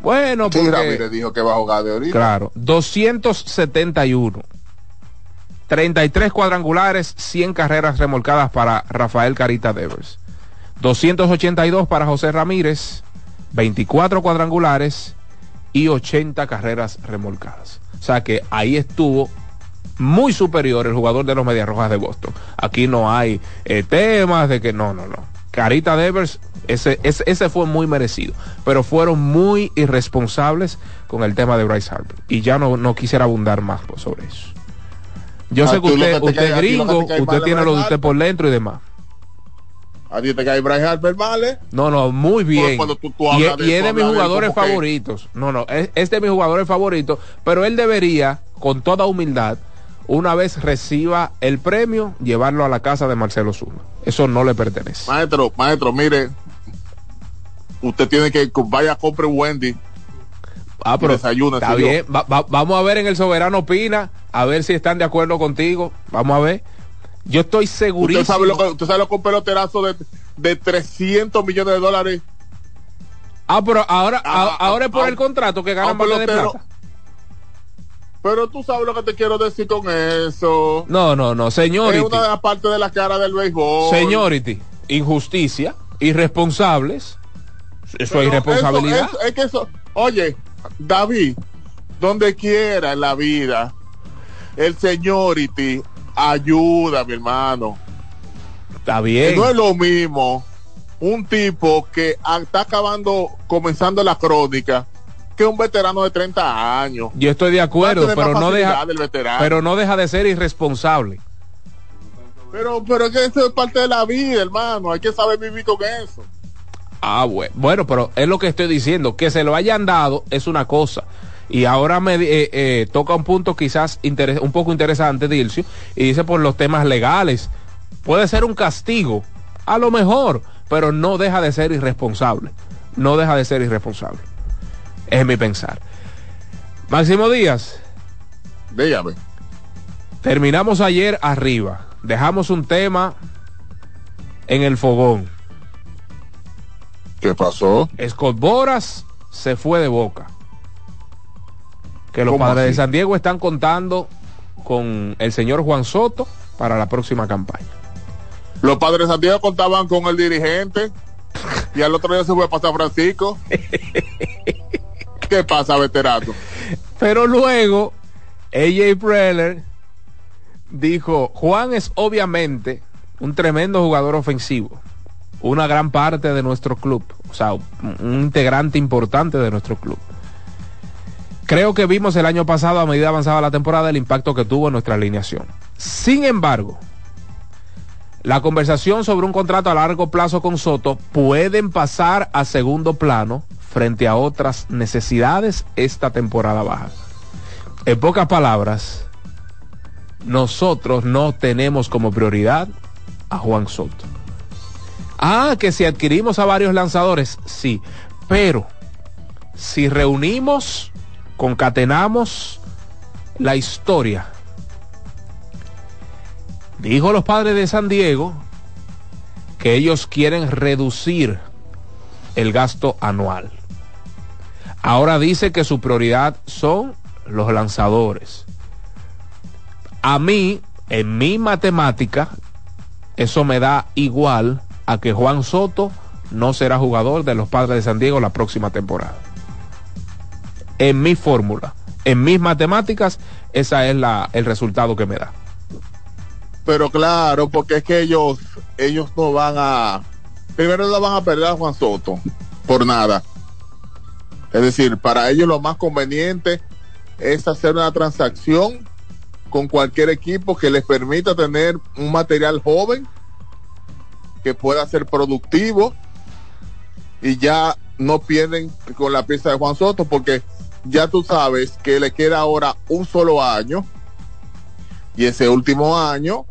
Bueno, Sí, porque, Ramírez dijo que va a jugar de ahorita. claro, 271. 33 cuadrangulares, 100 carreras remolcadas para Rafael Carita Devers. 282 para José Ramírez, 24 cuadrangulares y 80 carreras remolcadas. O sea que ahí estuvo muy superior el jugador de los Medias Rojas de Boston. Aquí no hay eh, temas de que no, no, no. Carita Devers, ese, ese, ese fue muy merecido. Pero fueron muy irresponsables con el tema de Bryce Harper. Y ya no, no quisiera abundar más sobre eso. Yo Ah, sé que usted, usted gringo, usted tiene lo de usted por dentro y demás. A ti te cae Bryce Harper, ¿vale? No, no, muy bien. cuando tú- tú y es, de- y es tú de mis jugadores que- favoritos. No, no, es, es de mis jugadores favoritos. Pero él debería, con toda humildad, una vez reciba el premio, llevarlo a la casa de Marcelo Zuma. Eso no le pertenece. Maestro, maestro, mire, usted tiene que vaya a compre Wendy. Ah, pero desayuna, está bien. Va- va- vamos a ver en el Soberano Opina, a ver si están de acuerdo contigo. Vamos a ver. Yo estoy segurísimo. Usted sabe lo que, usted sabe lo que un peloterazo de, de 300 millones de dólares. Ah, pero ahora, Ah, a- ahora es por ah, el contrato que ganan de plata. Pero tú sabes lo que te quiero decir con eso. No, no, no, Es señority. una de las partes de la cara del béisbol. Señority, injusticia, irresponsables. Eso es irresponsabilidad. eso- eso- es que eso, oye, David, donde quiera en la vida, el señority ayuda, mi hermano. Está Que bien. no es lo mismo un tipo que está acabando, comenzando la crónica, que un veterano de 30 años. Yo estoy de acuerdo, pero no deja, del veterano. pero no deja de ser irresponsable. Pero, pero es que eso es parte de la vida, hermano. Hay que saber vivir con eso. Ah, bueno, bueno, pero es lo que estoy diciendo, que se lo hayan dado es una cosa. Y ahora me eh, eh, toca un punto quizás interes- un poco interesante, Dilcio, y dice por los temas legales. Puede ser un castigo, a lo mejor, pero no deja de ser irresponsable. No deja de ser irresponsable. Es mi pensar. Máximo Díaz, Dígame. terminamos ayer arriba. Dejamos un tema en el fogón. ¿Qué pasó? Scott Boras se fue de boca. Que los ¿Cómo padres de? San Diego están contando con el señor Juan Soto para la próxima campaña. Los padres de Santiago contaban con el dirigente y al otro día se fue para San Francisco. ¿Qué pasa, veterano? Pero luego, AJ Preller dijo, Juan es obviamente un tremendo jugador ofensivo, una gran parte de nuestro club, o sea, un integrante importante de nuestro club. Creo que vimos el año pasado, a medida avanzaba la temporada, el impacto que tuvo en nuestra alineación. Sin embargo, la conversación sobre un contrato a largo plazo con Soto pueden pasar a segundo plano frente a otras necesidades esta temporada baja. En pocas palabras, nosotros no tenemos como prioridad a Juan Soto. Ah, que si adquirimos a varios lanzadores, sí, pero si reunimos, concatenamos la historia, dijo los padres de San Diego que ellos quieren reducir el gasto anual. Ahora dice que su prioridad son los lanzadores. A mí, en mi matemática, eso me da igual a que Juan Soto no será jugador de los padres de San Diego la próxima temporada. En mi fórmula, en mis matemáticas, esa es la, el resultado que me da. Pero claro, porque es que ellos, ellos no van a. Primero no van a perder a Juan Soto por nada. Es decir, para ellos lo más conveniente es hacer una transacción con cualquier equipo que les permita tener un material joven que pueda ser productivo y ya no pierden con la pieza de Juan Soto porque ya tú sabes que le queda ahora un solo año y ese último año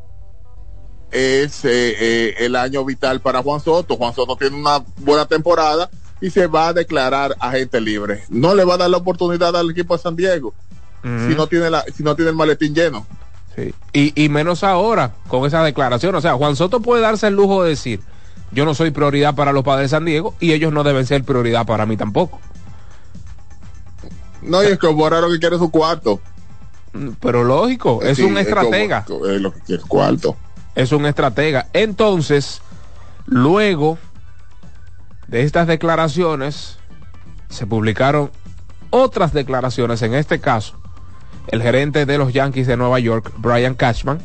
es eh, eh, el año vital para Juan Soto. Juan Soto tiene una buena temporada y se va a declarar agente libre. No le va a dar la oportunidad al equipo de San Diego si no tiene la, si no tiene el maletín lleno. Sí. Y, y menos ahora con esa declaración. O sea, Juan Soto puede darse el lujo de decir, yo no soy prioridad para los padres de San Diego y ellos no deben ser prioridad para mí tampoco. No, y es que Borra lo que quiere es su cuarto. Pero lógico, es Sí, un estratega. como- Es lo que quiere, cuarto. es un estratega. Entonces, luego de estas declaraciones, se publicaron otras declaraciones, en este caso, el gerente de los Yankees de Nueva York, Brian Cashman,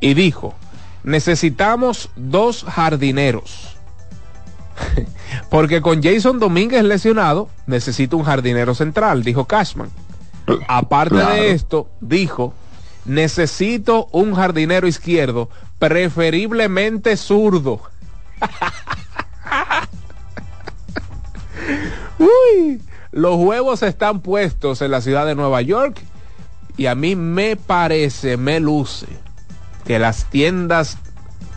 y dijo, necesitamos dos jardineros. Porque con Jason Domínguez lesionado, necesito un jardinero central, dijo Cashman. Aparte Claro. de esto, dijo, necesito un jardinero izquierdo, preferiblemente zurdo. Uy, los huevos están puestos en la ciudad de Nueva York y a mí me parece, me luce, que las tiendas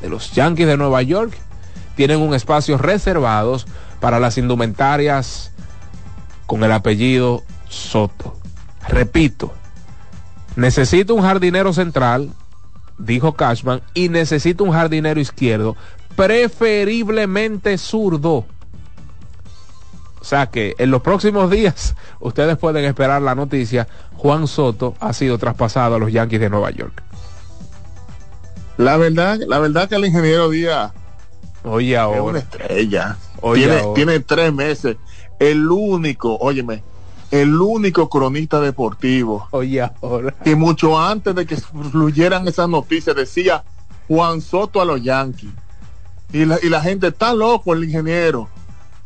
de los Yankees de Nueva York tienen un espacio reservados para las indumentarias con el apellido Soto. Repito, necesito un jardinero central, dijo Cashman, y necesito un jardinero izquierdo, preferiblemente zurdo. O sea que en los próximos días ustedes pueden esperar la noticia, Juan Soto ha sido traspasado a los Yankees de Nueva York. La verdad, la verdad que el ingeniero Díaz Oye es una ahora, estrella. Oye, tiene, ahora. tiene tres meses. El único, óyeme, el único cronista deportivo oye ahora. que mucho antes de que fluyeran esas noticias decía Juan Soto a los Yankees. Y la, y la gente está loco, el ingeniero.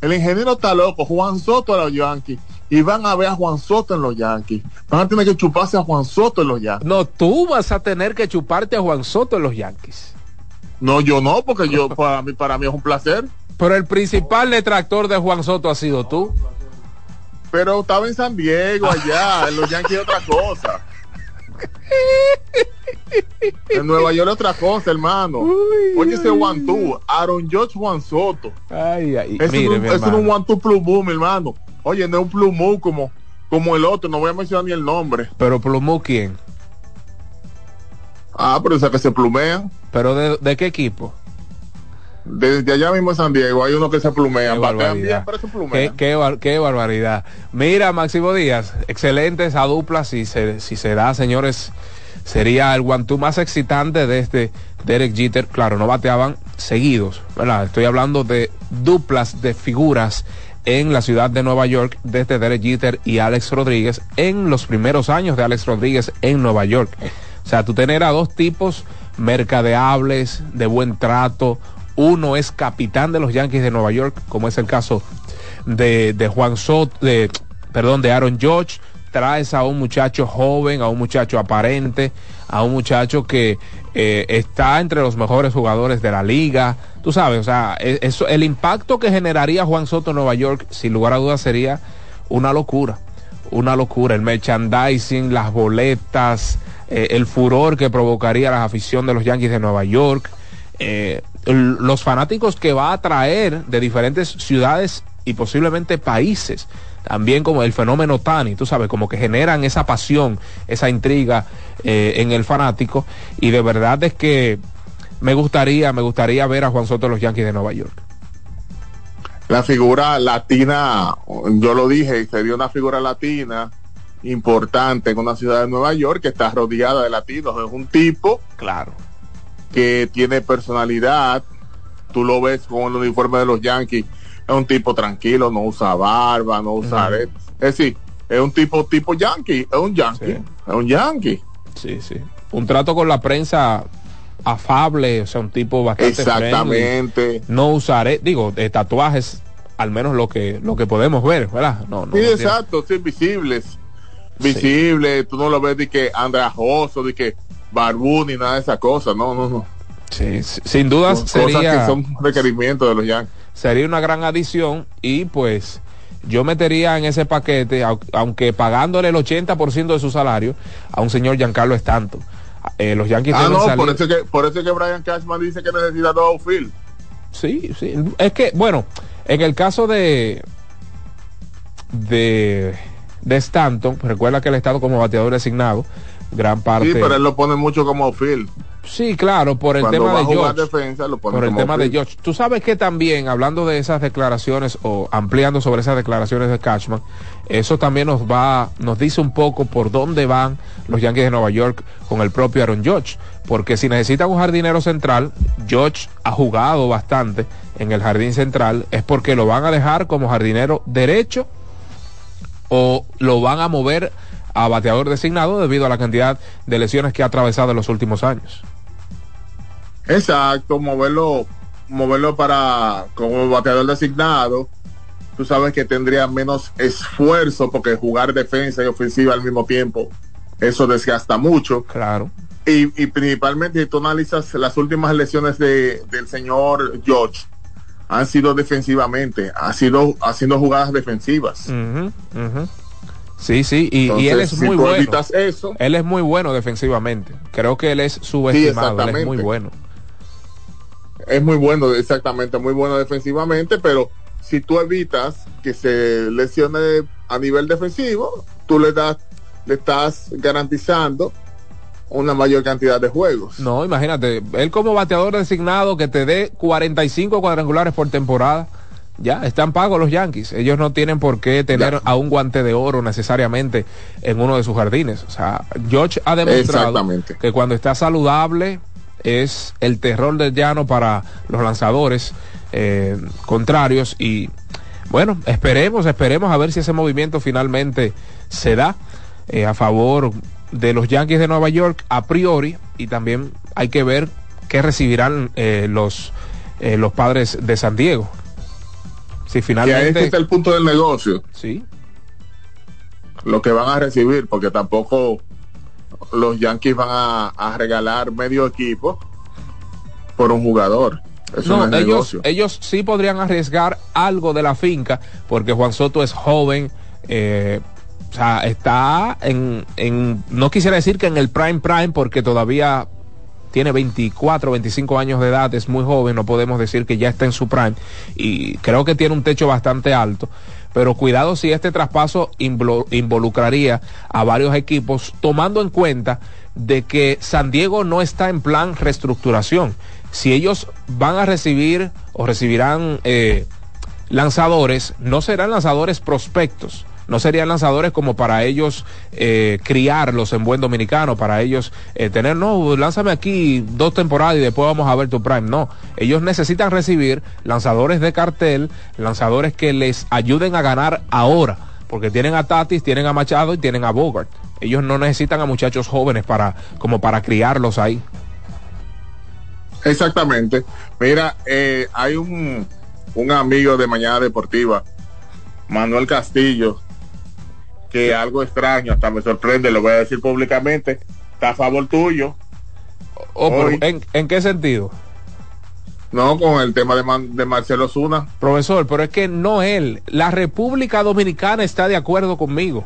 El ingeniero está loco, Juan Soto a los Yankees. Y van a ver a Juan Soto en los Yankees. Van a tener que chuparse a Juan Soto en los Yankees. No, tú vas a tener que chuparte a Juan Soto en los Yankees. No, yo no, porque yo para mí, para mí es un placer. Pero el principal detractor de Juan Soto ha sido tú. Pero estaba en San Diego allá, en los Yankees es otra cosa. En Nueva York otra cosa, hermano. Oye ese one two, Aaron George Juan Soto. Ay, ay, Es mire, un, mi es un one two plus boom, hermano. Oye, no es un boom como, como el otro, no voy a mencionar ni el nombre. Pero plumó quién? Ah, pero esa que se plumean. ¿Pero de, de qué equipo? Desde allá mismo en San Diego hay unos que se Qué plumean, batean bien, barbaridad. pero se Qué, plumean. qué qué barbaridad. Mira, Máximo Díaz, excelente esa dupla. Si se, si se da, señores, sería el one-two más excitante de este Derek Jeter. Claro, no bateaban seguidos, ¿verdad? Estoy hablando de duplas de figuras en la ciudad de Nueva York desde Derek Jeter y Alex Rodríguez en los primeros años de Alex Rodríguez en Nueva York. O sea, tú tener a dos tipos mercadeables, de buen trato. Uno es capitán de los Yankees de Nueva York, como es el caso de, de Juan Soto, de, perdón, de Aaron George. Traes a un muchacho joven, a un muchacho aparente, a un muchacho que eh, está entre los mejores jugadores de la liga. Tú sabes, o sea, e- eso, el impacto que generaría Juan Soto en Nueva York, sin lugar a dudas, sería una locura. Una locura. El merchandising, las boletas, eh, el furor que provocaría la afición de los Yankees de Nueva York, eh, los fanáticos que va a traer de diferentes ciudades y posiblemente países. También como el fenómeno Tani, tú sabes, como que generan esa pasión, esa intriga eh, en el fanático. Y de verdad es que me gustaría, me gustaría ver a Juan Soto los Yankees de Nueva York. la figura latina, yo lo dije, sería una figura latina importante en una ciudad de Nueva York que está rodeada de latinos. Es un tipo Claro. que tiene personalidad. Tú lo ves con el uniforme de los Yankees. Es un tipo tranquilo, no usa barba, no usa... Es decir, es un tipo tipo Yankee, es un Yankee, Sí. es un Yankee. Sí, sí. Un trato con la prensa afable, o sea, un tipo bastante friendly. Exactamente. No usaré, digo, de tatuajes, al menos lo que lo que podemos ver, ¿verdad? No, no. Sí, no tiene- exacto, sí, visibles. Visibles, tú no lo ves de que andrajoso, de que barbú ni nada de esa cosa, no, no, no. Sí, sí, sin dudas cosas sería, que son requerimientos de los Yankees. sería una gran adición y pues yo metería en ese paquete, au- aunque pagándole el 80% de su salario, a un señor Giancarlo Stanton. Eh, los Yankees Ah, no, salir- por eso, es que, por eso es que Brian Cashman dice que necesita dos outfield. Sí, sí. Es que, bueno, en el caso de de, de Stanton, recuerda que él ha estado como bateador designado, gran parte. Sí, pero él lo pone mucho como outfield. Sí, claro, por el Cuando tema va de George. defensa, lo pone Por el tema de. George. Tú sabes que también, hablando de esas declaraciones o ampliando sobre esas declaraciones de Cashman, eso también nos va, nos dice un poco por dónde van los Yankees de Nueva York con el propio Aaron George. Porque si necesitan un jardinero central, George ha jugado bastante en el jardín central, es porque lo van a dejar como jardinero derecho o lo van a mover a bateador designado debido a la cantidad de lesiones que ha atravesado en los últimos años. Exacto, moverlo moverlo para como bateador designado, tú sabes que tendría menos esfuerzo porque jugar defensa y ofensiva al mismo tiempo, eso desgasta mucho. Claro. Y, y principalmente si tú analizas las últimas lesiones de, del señor George, han sido defensivamente, ha sido haciendo jugadas defensivas. Sí, sí, y, él es si muy bueno. eso, Él es muy bueno defensivamente. Creo que él es subestimado. él es muy bueno. es muy bueno, exactamente, muy bueno defensivamente, pero si tú evitas que se lesione a nivel defensivo, tú le das, le estás garantizando una mayor cantidad de juegos. No, imagínate, él como bateador designado que te dé 45 cuadrangulares por temporada. Ya, están pagos los Yankees. Ellos no tienen por qué tener Ya. a un guante de oro necesariamente en uno de sus jardines. O sea, George ha demostrado que cuando está saludable es el terror del llano para los lanzadores eh, contrarios. Y bueno, esperemos, esperemos a ver si ese movimiento finalmente se da eh, a favor de los Yankees de Nueva York a priori. Y también hay que ver qué recibirán eh, los, eh, los padres de San Diego. Si Que este finalmente... está el punto del negocio, Sí, lo que van a recibir, porque tampoco los Yankees van a, a regalar medio equipo por un jugador. Eso no, No, es ellos, negocio. ellos sí podrían arriesgar algo de la finca, porque Juan Soto es joven, eh, o sea, está en, en, no quisiera decir que en el prime prime, porque todavía tiene 24, 25 años de edad, es muy joven, no podemos decir que ya está en su prime, y creo que tiene un techo bastante alto. Pero cuidado si este traspaso involucraría a varios equipos, tomando en cuenta de que San Diego no está en plan reestructuración. Si ellos van a recibir o recibirán eh, lanzadores, no serán lanzadores prospectos, no serían lanzadores como para ellos eh, criarlos en buen dominicano, para ellos eh, tener, no, lánzame aquí dos temporadas y después vamos a ver tu prime. No, ellos necesitan recibir lanzadores de cartel, lanzadores que les ayuden a ganar ahora, porque tienen a Tatis, tienen a Machado y tienen a Bogart. Ellos no necesitan a muchachos jóvenes para, como para criarlos ahí. Exactamente. Mira, eh, hay un, un amigo de Mañana Deportiva, Manuel Castillo, que algo extraño, hasta me sorprende, lo voy a decir públicamente, está a favor tuyo, Oh, pero, ¿en, ¿En qué sentido? no con el tema de, Man- de Marcelo Zuna. Profesor, pero es que no él. La República Dominicana está de acuerdo conmigo.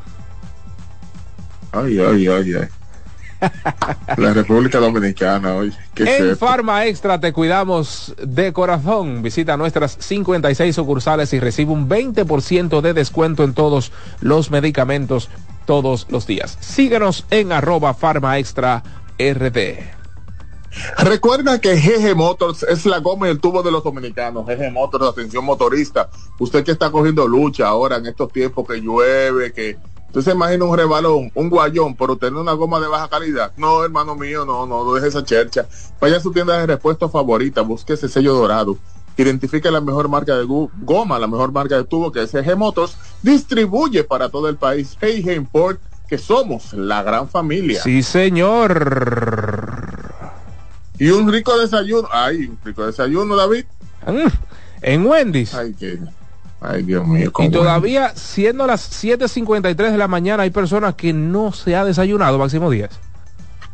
Ay, ay, ay, ay. La República Dominicana, oye, ¿qué es En? Farma Extra te cuidamos de corazón. Visita nuestras 56 sucursales y recibe un 20% de descuento en todos los medicamentos todos los días. Síguenos en arroba Farma Extra RD. Recuerda que GG Motors es la goma y el tubo de los dominicanos. GG Motors, atención motorista. Usted que está cogiendo lucha ahora en estos tiempos que llueve, que usted se imagina un rebalón, un guayón, por tener una goma de baja calidad. No, hermano mío, no, no, no deje esa chercha. Vaya a su tienda de repuesto favorita, busque ese sello dorado. Identifique la mejor marca de goma, la mejor marca de tubo que es GG Motors. Distribuye para todo el país. Hey, Import, que somos la gran familia. Sí, señor. Y un rico desayuno. Ay, un rico desayuno, David. Mm, En Wendy's. Ay, que. Ay, Dios mío. Y todavía, siendo las 7.53 de la mañana, hay personas que no se ha desayunado, Máximo Díaz.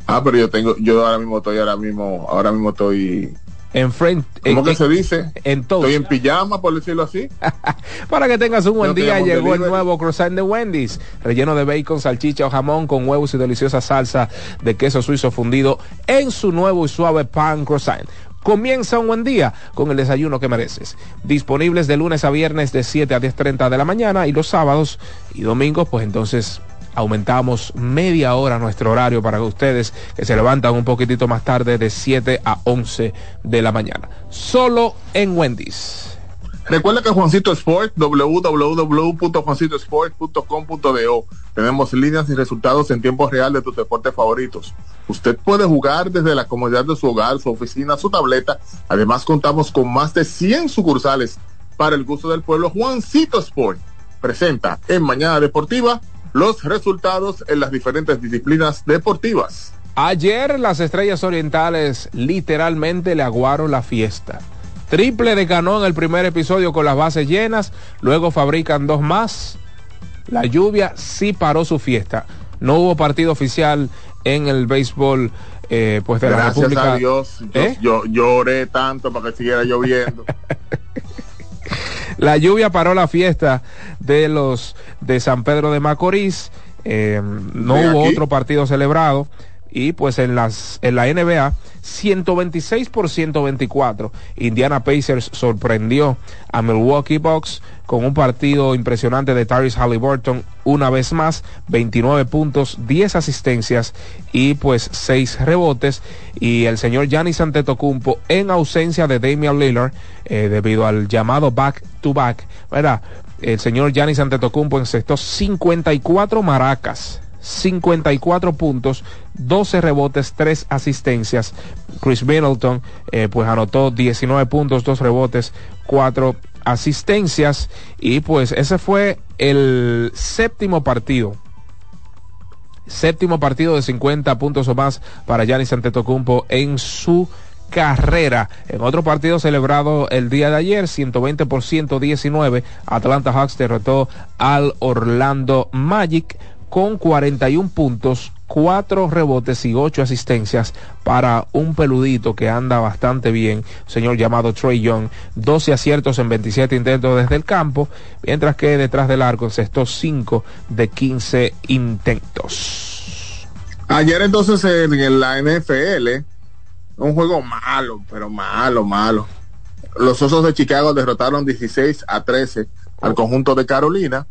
Ah, pero yo tengo, yo ahora mismo estoy, ahora mismo, ahora mismo estoy, En frente. ¿cómo en- que en- se dice? Entonces, Estoy en pijama, por decirlo así. Para que tengas un buen No día, llegó el nuevo croissant de Wendy's, relleno de bacon, salchicha o jamón con huevos y deliciosa salsa de queso suizo fundido en su nuevo y suave pan croissant. Comienza un buen día con el desayuno que mereces. Disponibles de lunes a viernes de 7 a 10.30 de la mañana y los sábados y domingos, pues entonces aumentamos media hora nuestro horario para ustedes que se levantan un poquitito más tarde de 7 a 11 de la mañana. Solo en Wendy's. Recuerda que Juancito Sport, www.juancitosport.com.do. Tenemos líneas y resultados en tiempo real de tus deportes favoritos. Usted puede jugar desde la comodidad de su hogar, su oficina, su tableta. Además, contamos con más de 100 sucursales para el gusto del pueblo. Juancito Sport presenta en Mañana Deportiva los resultados en las diferentes disciplinas deportivas. Ayer las estrellas orientales literalmente le aguaron la fiesta. Triple de Cano en el primer episodio con las bases llenas, luego fabrican dos más. La lluvia sí paró su fiesta. No hubo partido oficial en el béisbol eh, pues de la Gracias República. a Dios, yo, ¿Eh? yo lloré tanto para que siguiera lloviendo. La lluvia paró la fiesta de los de San Pedro de Macorís. Eh, no hubo aquí. otro partido celebrado. Y pues en las en la NBA 126 por 124 Indiana Pacers sorprendió a Milwaukee Bucks con un partido impresionante de Tyrese Halliburton una vez más 29 puntos 10 asistencias y pues 6 rebotes y el señor Giannis Antetokounmpo en ausencia de Damian Lillard eh, debido al llamado back to back ¿verdad? el señor Giannis Antetokounmpo encestó 54 maracas 54 puntos, 12 rebotes, 3 asistencias. Chris Middleton eh, pues anotó 19 puntos, 2 rebotes, 4 asistencias y pues ese fue el séptimo partido. Séptimo partido de 50 puntos o más para Giannis Antetokounmpo en su carrera. En otro partido celebrado el día de ayer, 120 por 119, Atlanta Hawks derrotó al Orlando Magic con 41 puntos, 4 rebotes y 8 asistencias para un peludito que anda bastante bien, señor llamado Trey Young, 12 aciertos en 27 intentos desde el campo, mientras que detrás del arco encestó 5 de 15 intentos. Ayer entonces en la NFL, un juego malo, pero malo, malo. Los Osos de Chicago derrotaron 16 a 13 al conjunto de Carolina.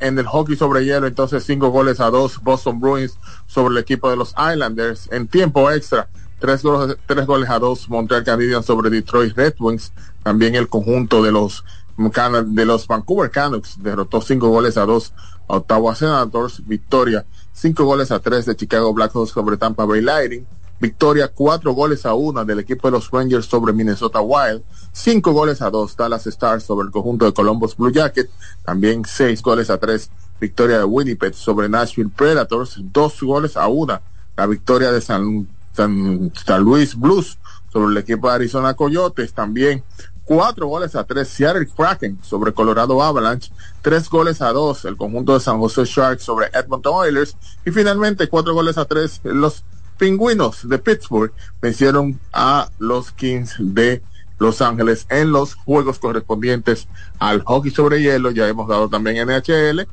En el hockey sobre hielo, entonces 5 goles a 2 Boston Bruins sobre el equipo de los Islanders. En tiempo extra, 3 goles, tres goles a 2 Montreal Canadiens sobre Detroit Red Wings. También el conjunto de los de los Vancouver Canucks derrotó 5 goles a 2 a Ottawa Senators. Victoria 5 goles a 3 de Chicago Blackhawks sobre Tampa Bay Lightning. Victoria 4 goles a 1 del equipo de los Rangers sobre Minnesota Wild. 5 goles a 2 Dallas Stars sobre el conjunto de Columbus Blue Jacket. También 6 goles a 3 victoria de Winnipeg sobre Nashville Predators. 2 goles a 1 la victoria de San, San, San Luis Blues sobre el equipo de Arizona Coyotes. También 4 goles a 3 Seattle Kraken sobre Colorado Avalanche. 3 goles a 2 el conjunto de San Jose Sharks sobre Edmonton Oilers. Y finalmente 4 goles a 3 los Pingüinos de Pittsburgh vencieron a los Kings de Los Ángeles en los juegos correspondientes al hockey sobre hielo. Ya hemos dado también NHL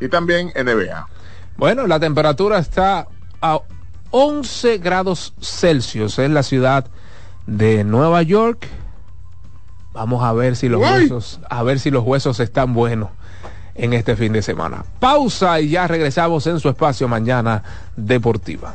y también NBA. Bueno, la temperatura está a 11 grados Celsius en la ciudad de Nueva York. Vamos a ver si los Uy. huesos, a ver si los huesos están buenos en este fin de semana. Pausa y ya regresamos en su espacio mañana deportiva.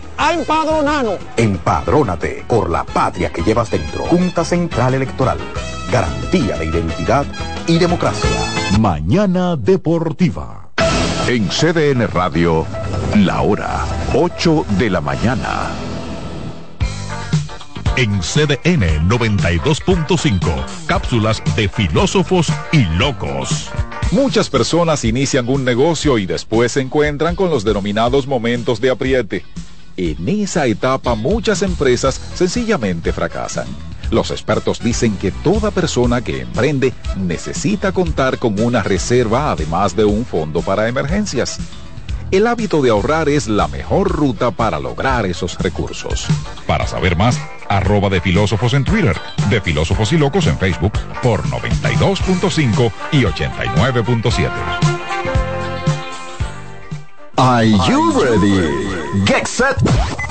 a empadronarnos. Empadrónate por la patria que llevas dentro. Junta Central Electoral. Garantía de identidad y democracia. Mañana Deportiva. En CDN Radio, la hora 8 de la mañana. En CDN 92.5, cápsulas de filósofos y locos. Muchas personas inician un negocio y después se encuentran con los denominados momentos de apriete. En esa etapa muchas empresas sencillamente fracasan. Los expertos dicen que toda persona que emprende necesita contar con una reserva además de un fondo para emergencias. El hábito de ahorrar es la mejor ruta para lograr esos recursos. Para saber más, arroba de filósofos en Twitter, de filósofos y locos en Facebook por 92.5 y 89.7. Are you ready? Get set.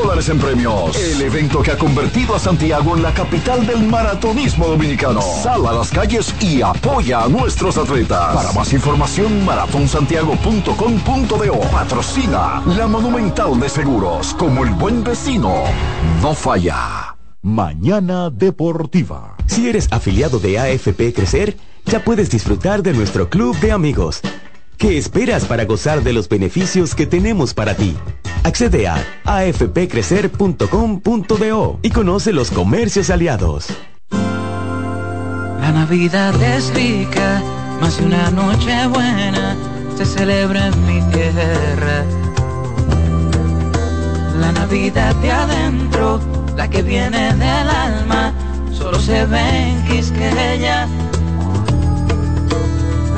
dólares en premios. El evento que ha convertido a Santiago en la capital del maratonismo dominicano. Sal a las calles y apoya a nuestros atletas. Para más información, maratonsantiago.com.do. Patrocina la Monumental de Seguros. Como el buen vecino, no falla. Mañana Deportiva. Si eres afiliado de AFP Crecer, ya puedes disfrutar de nuestro club de amigos. ¿Qué esperas para gozar de los beneficios que tenemos para ti? Accede a afpcrecer.com.do y conoce los comercios aliados. La Navidad es rica, más de una noche buena se celebra en mi tierra. La Navidad de adentro, la que viene del alma, solo se ve en Quisqueya.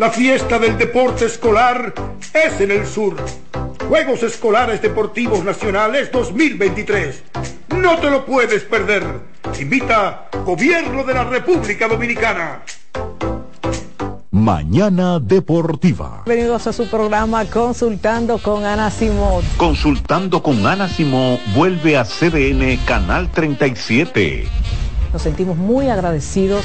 La fiesta del deporte escolar es en el sur. Juegos Escolares Deportivos Nacionales 2023. No te lo puedes perder. Invita Gobierno de la República Dominicana. Mañana Deportiva. Bienvenidos a su programa Consultando con Ana Simón. Consultando con Ana Simón vuelve a CDN Canal 37. Nos sentimos muy agradecidos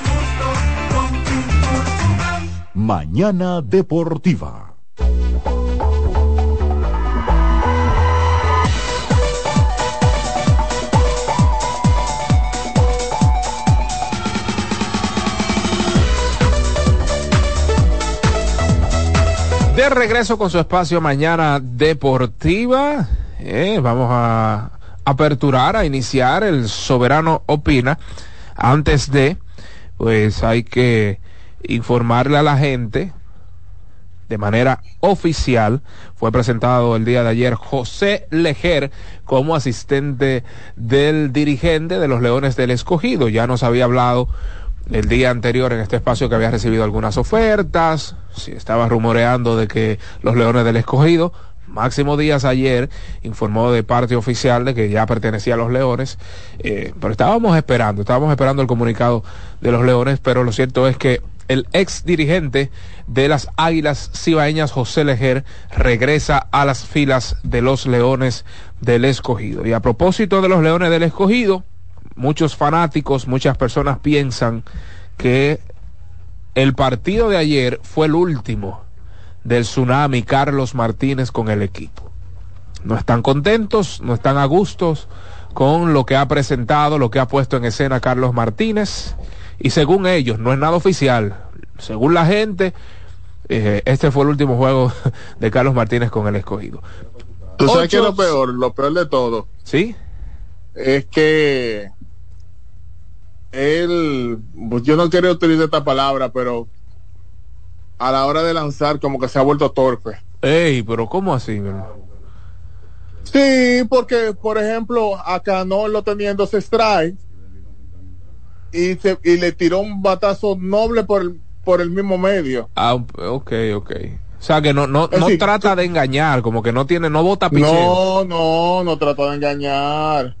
Mañana Deportiva. De regreso con su espacio Mañana Deportiva. Eh, vamos a aperturar, a iniciar el Soberano Opina. Antes de, pues hay que informarle a la gente de manera oficial. Fue presentado el día de ayer José Lejer como asistente del dirigente de los Leones del Escogido. Ya nos había hablado el día anterior en este espacio que había recibido algunas ofertas, si estaba rumoreando de que los Leones del Escogido, Máximo Díaz ayer informó de parte oficial de que ya pertenecía a los Leones, eh, pero estábamos esperando, estábamos esperando el comunicado de los Leones, pero lo cierto es que el ex dirigente de las Águilas Cibaeñas, José Lejer, regresa a las filas de los Leones del Escogido. Y a propósito de los Leones del Escogido, muchos fanáticos, muchas personas piensan que el partido de ayer fue el último del tsunami Carlos Martínez con el equipo. No están contentos, no están a gustos con lo que ha presentado, lo que ha puesto en escena Carlos Martínez. Y según ellos, no es nada oficial. Según la gente, eh, este fue el último juego de Carlos Martínez con el escogido. ¿Tú sabes qué es lo peor? Lo peor de todo ¿Sí? es que él, pues yo no quería utilizar esta palabra, pero a la hora de lanzar como que se ha vuelto torpe. Ey, pero ¿cómo así? Sí, porque por ejemplo acá no lo tenía en dos strikes y, se, y le tiró un batazo noble por el, por el mismo medio. Ah, ok, ok. O sea, que no, no, no decir, trata de engañar, como que no tiene, no vota picheo. No, no, no trató de engañar.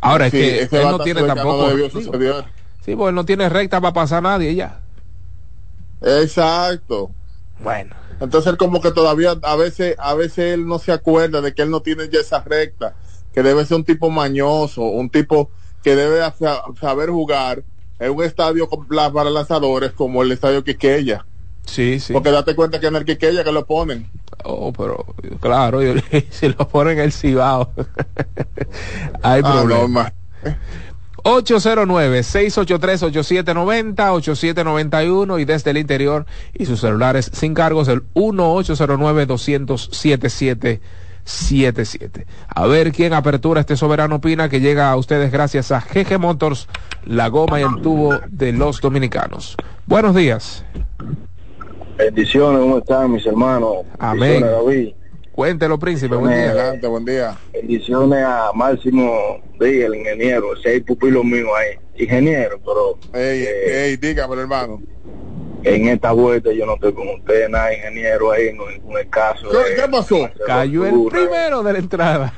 Ahora Sí, es que él no tiene tampoco. no sí, porque él no tiene recta para pasar a nadie ya. Exacto. Bueno. Entonces él como que todavía a veces a veces él no se acuerda de que él no tiene ya esa recta, que debe ser un tipo mañoso, un tipo que debe sa- saber jugar en un estadio con- para lanzadores como el estadio Quiqueya. Sí, sí. Porque date cuenta que en el Quiqueya que lo ponen. Oh, pero claro, si lo ponen el Cibao. Hay Ah, problema. no, ma- 809-683-8790, 8791 y desde el interior y sus celulares sin cargos el 1-809-200-7777. A ver quién apertura este soberano opina que llega a ustedes gracias a GG Motors, la goma y el tubo de los dominicanos. Buenos días. Bendiciones, ¿cómo están mis hermanos? Amén. David. Cuéntelo, príncipe. Buen día. Adelante, buen día. Bendiciones a Máximo Díaz, el ingeniero, seis pupilos míos ahí. Ingeniero, pero Ey, eh, ey, dígame, hermano. En esta vuelta yo no estoy con usted, nada, ingeniero, ahí en, en el caso. ¿Qué, qué pasó? Cayó el primero de la entrada.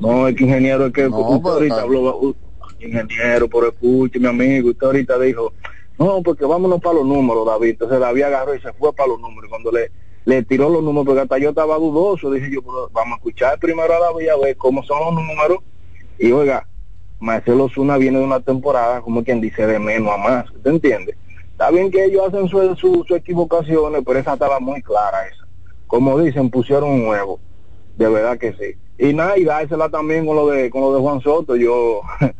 No, es que ingeniero, es que No, usted ahorita habló, uh, ingeniero, por escuche, mi amigo, usted ahorita dijo, no, porque vámonos para los números, David. Entonces David agarró y se fue para los números. Cuando le, le tiró los números, porque hasta yo estaba dudoso, dije yo, pero vamos a escuchar primero a David a ver cómo son los números. Y oiga, Marcelo Zuna viene de una temporada, como quien dice, de menos a más, ¿usted entiende? Está bien que ellos hacen sus su, su equivocaciones, pero esa estaba muy clara esa. Como dicen, pusieron un huevo. De verdad que sí. Y nada, y dársela también con lo de con lo de Juan Soto. Yo,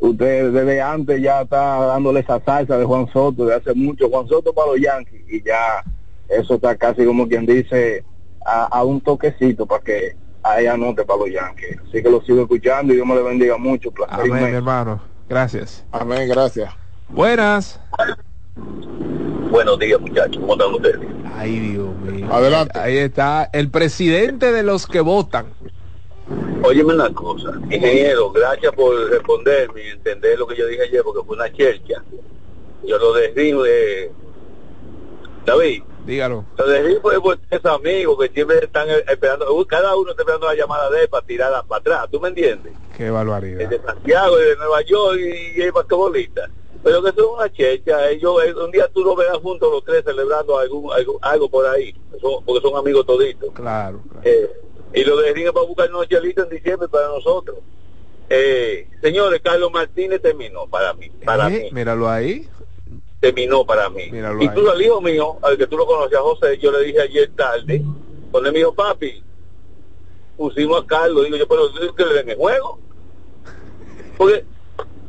usted desde antes ya está dándole esa salsa de Juan Soto, de hace mucho. Juan Soto para los Yankees. Y ya eso está casi como quien dice a, a un toquecito para que ahí anote para los Yankees. Así que lo sigo escuchando y Dios me le bendiga mucho. Placer Amén, mi hermano. Gracias. Amén, gracias. Buenas. Buenos días, muchachos. ¿Cómo están ustedes? Ay, Dios mío. Adelante. Ahí está el presidente de los que votan. Óyeme una cosa, ingeniero, gracias por responderme y entender lo que yo dije ayer, porque fue una chercha. Yo lo desdigo de... David, Dígalo. lo desdigo por esos amigos que siempre están esperando, cada uno está esperando la llamada de él para tirarla para atrás, ¿tú me entiendes? Qué barbaridad. El de Santiago, el de Nueva York y, y el basquetbolista. Pero que eso es una checha, ellos, eh, un día tú lo verás juntos los tres celebrando algún, algo, algo por ahí, Son- porque son amigos toditos. Claro. claro. Eh, y lo de para buscar unos chelitos en diciembre para nosotros. Eh, señores, Carlos Martínez terminó para mí, para Eh, mí, Míralo ahí. terminó para mí. Míralo y ahí. tú, al hijo mío, al que tú lo conocías, José, yo le dije ayer tarde, cuando él me dijo, papi, pusimos a Carlos, digo yo, pero ¿es que le den el juego? Porque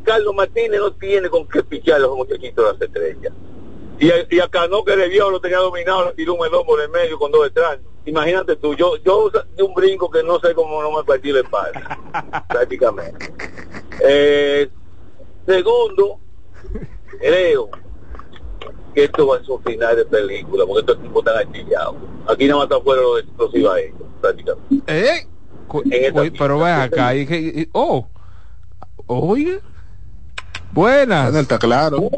Carlos Martínez no tiene con qué pichar a los muchachitos de las estrellas. Y a, y a Cano que vio lo tenía dominado, le tiró un melón por el medio con dos detrás. Imagínate tú, yo yo de un brinco que no sé cómo no me partí la espalda, prácticamente. Eh, segundo, creo que esto va a ser un final de película, porque estos tipos están archillados. Aquí nada más están fuera los explosivos a ellos, prácticamente. ¿Eh? Pero ve acá. y que- y- oh. Oye. Buenas. Está claro.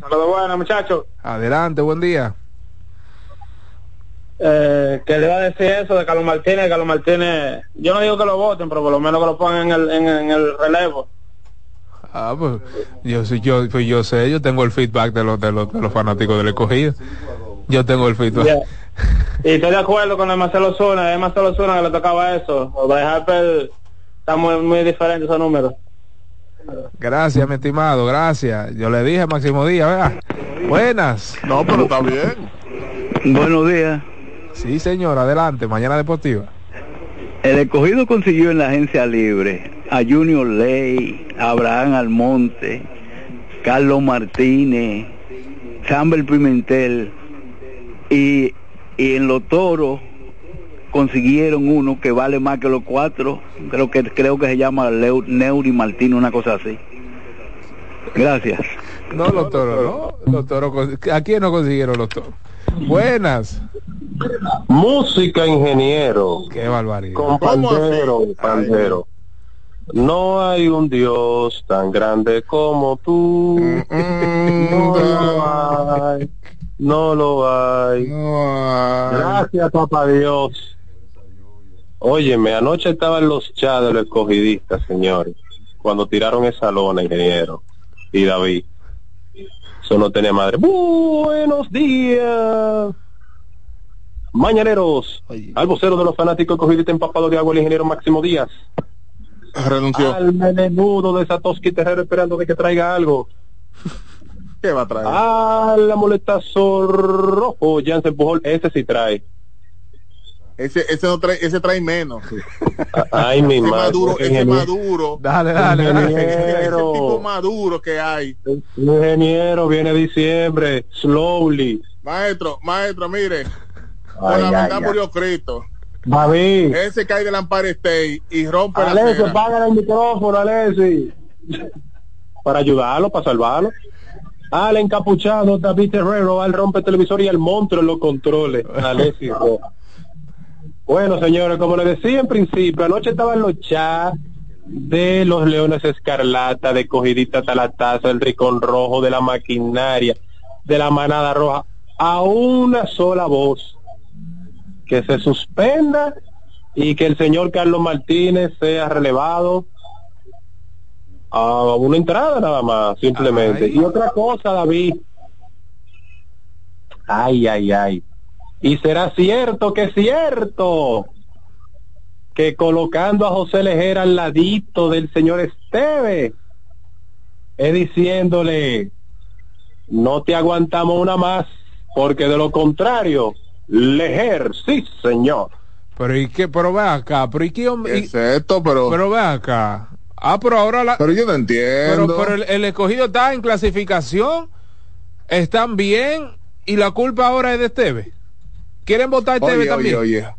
Saludos buenas, muchachos. Adelante, buen día. Eh, que le iba a decir eso de Carlos Martínez. Carlos Martínez, yo no digo que lo voten, pero por lo menos que lo pongan en el, en, en el relevo. Ah, pues yo, sí- yo, pues yo sé, yo tengo el feedback de los, de los, de los fanáticos del escogido. Yo tengo el feedback. Y estoy de acuerdo con el Marcelo Zuna, es Marcelo Zuna que le tocaba eso. O de Harper está muy, muy diferente esos números. Gracias, mi estimado, gracias. Yo le dije a Máximo Díaz, vea. Buenas. No, pero está bien. Buenos días. Sí, señor, adelante, mañana deportiva. El escogido consiguió en la agencia libre a Junior Ley, a Abraham Almonte, Carlos Martínez, Samuel Pimentel y, y en los toros consiguieron uno que vale más que los cuatro, creo que creo que se llama Leu- Neuri Martínez, una cosa así. Gracias. No, los toros, no. Los toros, ¿a quién no consiguieron los toros? Buenas. Música, ingeniero. Qué barbaridad. Con pandero, pandero. No hay un Dios tan grande como tú. No lo hay. No lo hay. Gracias, papá Dios. Óyeme, anoche estaban los chats de los escogidistas, señores, cuando tiraron esa lona, ingeniero y David. Eso no tenía madre. Buenos días. Mañaneros, al vocero de los fanáticos escogidistas empapado de agua, el ingeniero Máximo Díaz. Renunció. Al menudo de Satoshi Terrero esperando de que traiga algo. ¿Qué va a traer? Al amoletazo rojo, Jansen Pujol, ese sí trae. Ese, ese, no trae, ese trae menos. Ay, mi ese madre. maduro, ese ingeniero. maduro. Dale, dale, dale. Ese tipo maduro que hay. Ingeniero, viene diciembre, slowly. Maestro, maestro, mire. Ay, la ay, verdad ay. murió Cristo. David. Ese cae del Empire State y rompe la Alexi, acera. paga el micrófono. Para ayudarlo, para salvarlo. Al encapuchado, David Terrero, al rompe televisor y al monstruo en los controles. Bueno, señores, como les decía en principio, anoche estaban los chats de los Leones Escarlata, de Cogidita Talataza, el Ricón Rojo, de la maquinaria, de la Manada Roja, a una sola voz. Que se suspenda y que el señor Carlos Martínez sea relevado a una entrada nada más, simplemente. Y otra cosa, David. Ay, ay, ay. Y será cierto que es cierto que colocando a José Lejera al ladito del señor Esteve, es diciéndole, no te aguantamos una más, porque de lo contrario, Lejer, sí señor. Pero y qué, pero ve acá, pero y qué hombre. y- Es esto, pero. Pero ve acá. Ah, pero ahora la. Pero yo no entiendo. Pero, pero el, el escogido está en clasificación, están bien y la culpa ahora es de Esteve. ¿Quieren votar a Esteve Oye, también? oye, oye.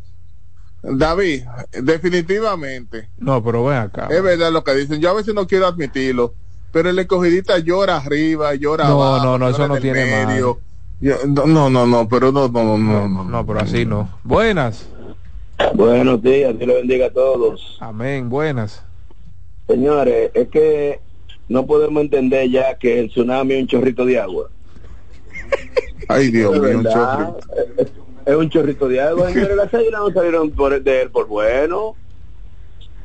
David, definitivamente. No, pero ven acá. Es verdad lo que dicen. Yo a veces no quiero admitirlo. pero el escogidita llora arriba, llora No, abajo. no, no, eso no tiene medio. Yo- no, no, no, pero no, no, no, no. No, pero así no. Buenas. Buenos días, Dios lo bendiga a todos. Amén, buenas. Señores, es que no podemos entender ya que el tsunami es un chorrito de agua. Ay, Dios mío, un chorrito. Es, un chorrito de agua. Señores, las águilas no salieron por, de él por bueno.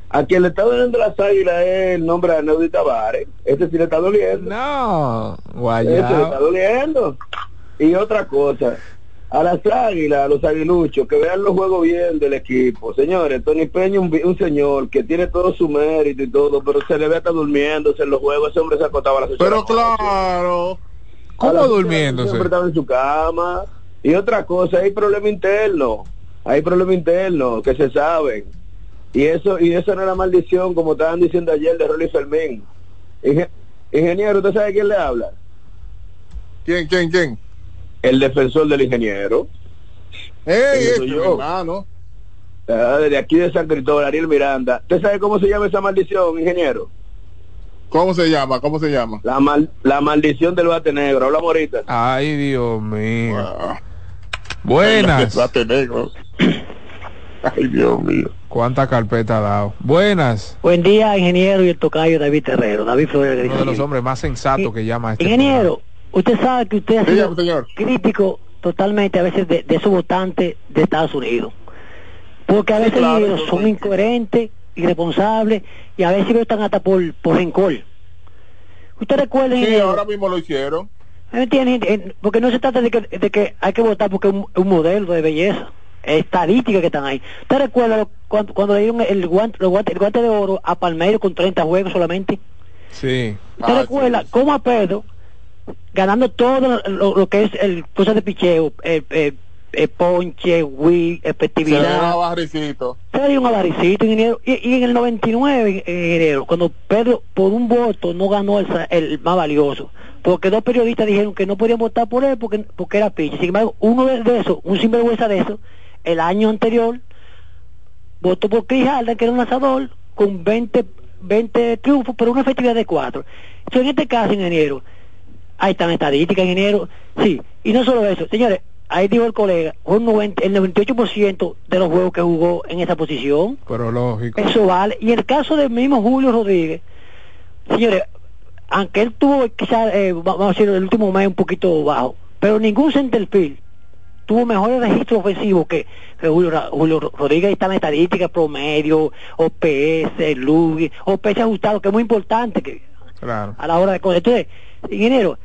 A quien le está doliendo las águilas es el nombre de Neudi Tavares. Este sí le está doliendo. No, Este le guayao. está doliendo. Y otra cosa, a las águilas, a los aguiluchos, que vean los juegos bien del equipo. Señores, Tony Peña, un, un señor que tiene todo su mérito y todo, pero se le ve hasta durmiéndose en los juegos. Ese hombre se acostaba a las ocho Pero claro. ¿Cómo durmiéndose? Siempre estaba en su cama. Y otra cosa, hay problema interno. Hay problema interno que se saben. Y eso y eso no era maldición, como estaban diciendo ayer de Rolly Fermín. Inge- ingeniero, ¿usted sabe quién le habla? ¿Quién, quién, quién? El defensor del ingeniero. ¡Ey, este, soy yo. hermano! Ah, Desde aquí de San Cristóbal, Ariel Miranda. ¿Usted sabe cómo se llama esa maldición, ingeniero? ¿Cómo se llama? ¿Cómo se llama? La, mal- la maldición del bate negro. Hablamos ahorita. Ay, Dios mío. Buenas. Ay, Dios mío. ¿Cuánta carpeta ha dado? Buenas. Buen día, ingeniero y el tocayo David Terrero, David Flores. Uno de los hombres más sensatos que llama a este Ingeniero, usted sabe que usted ha sido Dígame, señor. crítico totalmente a veces de, de esos votantes de Estados Unidos. Porque a veces claro, ellos eso son incoherentes, irresponsables y a veces votan hasta por, por rencor. Usted recuerda, Sí, ingeniero, ahora mismo lo hicieron. Eh, Porque no se trata de que, de que hay que votar porque es un, un modelo de belleza. Estadísticas que están ahí. ¿Usted recuerda lo- cuando, cuando le dieron el guante, el, guante, el guante de oro a Palmeiro con 30 juegos solamente? Sí. ¿Usted Ah, recuerda sí. cómo a Pedro, ganando todo lo, lo que es el cosa de picheo, eh, eh, ponche, wii, Se le efectividad, daba barricito. se dio un avaricito, ingeniero. Y, y en el 99, ingeniero, cuando Pedro por un voto no ganó el, el más valioso, porque dos periodistas dijeron que no podían votar por él porque, porque era piche. Sin embargo, uno de, de esos, un sinvergüenza de eso, el año anterior, votó por Chris Harden, que era un lanzador, con 20, 20 triunfos, pero una efectividad de 4. Entonces, en este caso, ingeniero, ahí están estadísticas, ingeniero, sí, y no solo eso, señores, ahí dijo el colega, un 90, el 98% de los juegos que jugó en esa posición, Pero lógico. eso vale. Y en el caso del mismo Julio Rodríguez, señores, aunque él tuvo quizás, eh, va- vamos a decir, el último mes un poquito bajo, pero ningún centerfield tuvo mejores registros ofensivos que, que Julio, Julio Ro- Rodríguez. Ahí está en estadística, promedio, OPS, LUGI, OPS ajustado, que es muy importante que Claro. a la hora de... Entonces, ingeniero,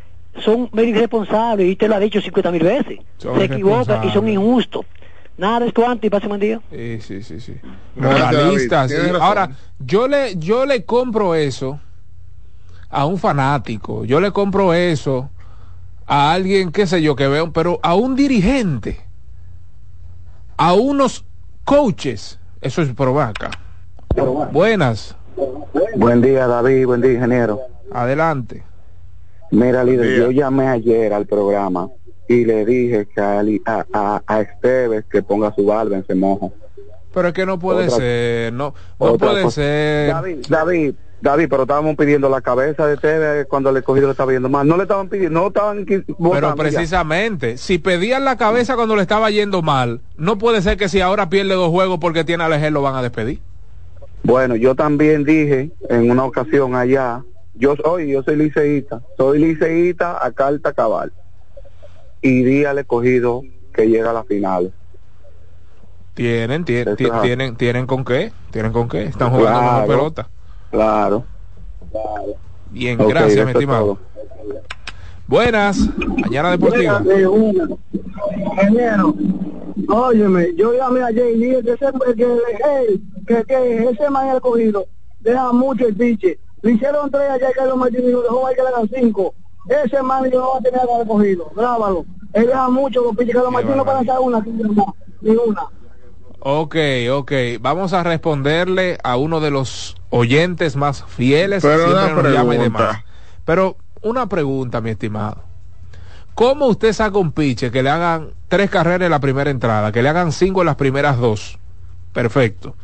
son medio irresponsables, y usted lo ha dicho 50 mil veces. Son Se equivocan y son injustos. Nada de esto antes y pase buen día. Sí, sí, sí, Moralistas. Sí. Ahora, yo le, yo le compro eso a un fanático. Yo le compro eso a alguien, qué sé yo, que veo, pero a un dirigente, a unos coaches. Eso es provaca. Buenas. Buen día, David. Buen día, ingeniero. Adelante. Mira, líder, yo llamé ayer al programa y le dije que a, a, a, a Esteves que ponga su barba en mojo. Pero es que no puede Otra- ser, no, no Otra puede cosa. ser. David, David, David, pero estábamos pidiendo la cabeza de Esteves cuando el escogido le estaba yendo mal. No le estaban pidiendo, no estaban Pero ya. precisamente, si pedían la cabeza cuando le estaba yendo mal, no puede ser que si ahora pierde dos juegos porque tiene a Lejer lo van a despedir. Bueno, yo también dije en una ocasión allá, yo soy, yo soy liceísta, soy liceísta a carta cabal. Y di al escogido que llega a la final. Tienen, tie- Eso ti- es así. tienen, tienen con qué, tienen con qué, están jugando Claro. mejor pelota. Claro. Bien, Ok, gracias, mi es estimado. todo. Buenas, mañana deportiva. de una. Ingeniero, óyeme, yo llamé ayer y dije que ese, que, que, que ese man el cogido deja mucho el piche. Le hicieron tres ayer que lo Martínez y lo dejó ahí que le hagan cinco. Ese man yo no va a tener nada cogido, grábalo. Él deja mucho los piches que los Martínez no pueden hacer una, ni una. Ok, ok, vamos a responderle a uno de los oyentes más fieles que Pero siempre una nos llama y pregunta. demás. Pero una pregunta, mi estimado. ¿Cómo usted saca un piche que le hagan tres carreras en la primera entrada, que le hagan cinco en las primeras dos? Perfecto.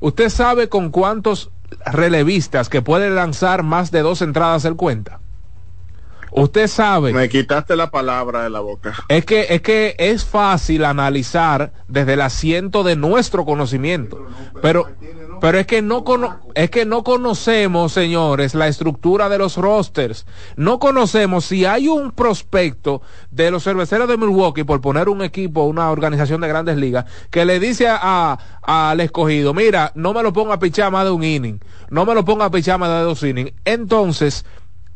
¿Usted sabe con cuántos relevistas que pueden lanzar más de dos entradas en cuenta. Usted sabe. Me quitaste la palabra de la boca. Es que, es que es fácil analizar desde el asiento de nuestro conocimiento. Pero, pero es que no cono- es que no conocemos, señores, la estructura de los rosters. No conocemos si hay un prospecto de los cerveceros de Milwaukee, por poner un equipo, una organización de grandes ligas, que le dice a- a- al escogido, mira, no me lo ponga a pichar más de un inning, no me lo ponga a pichar más de dos innings. Entonces,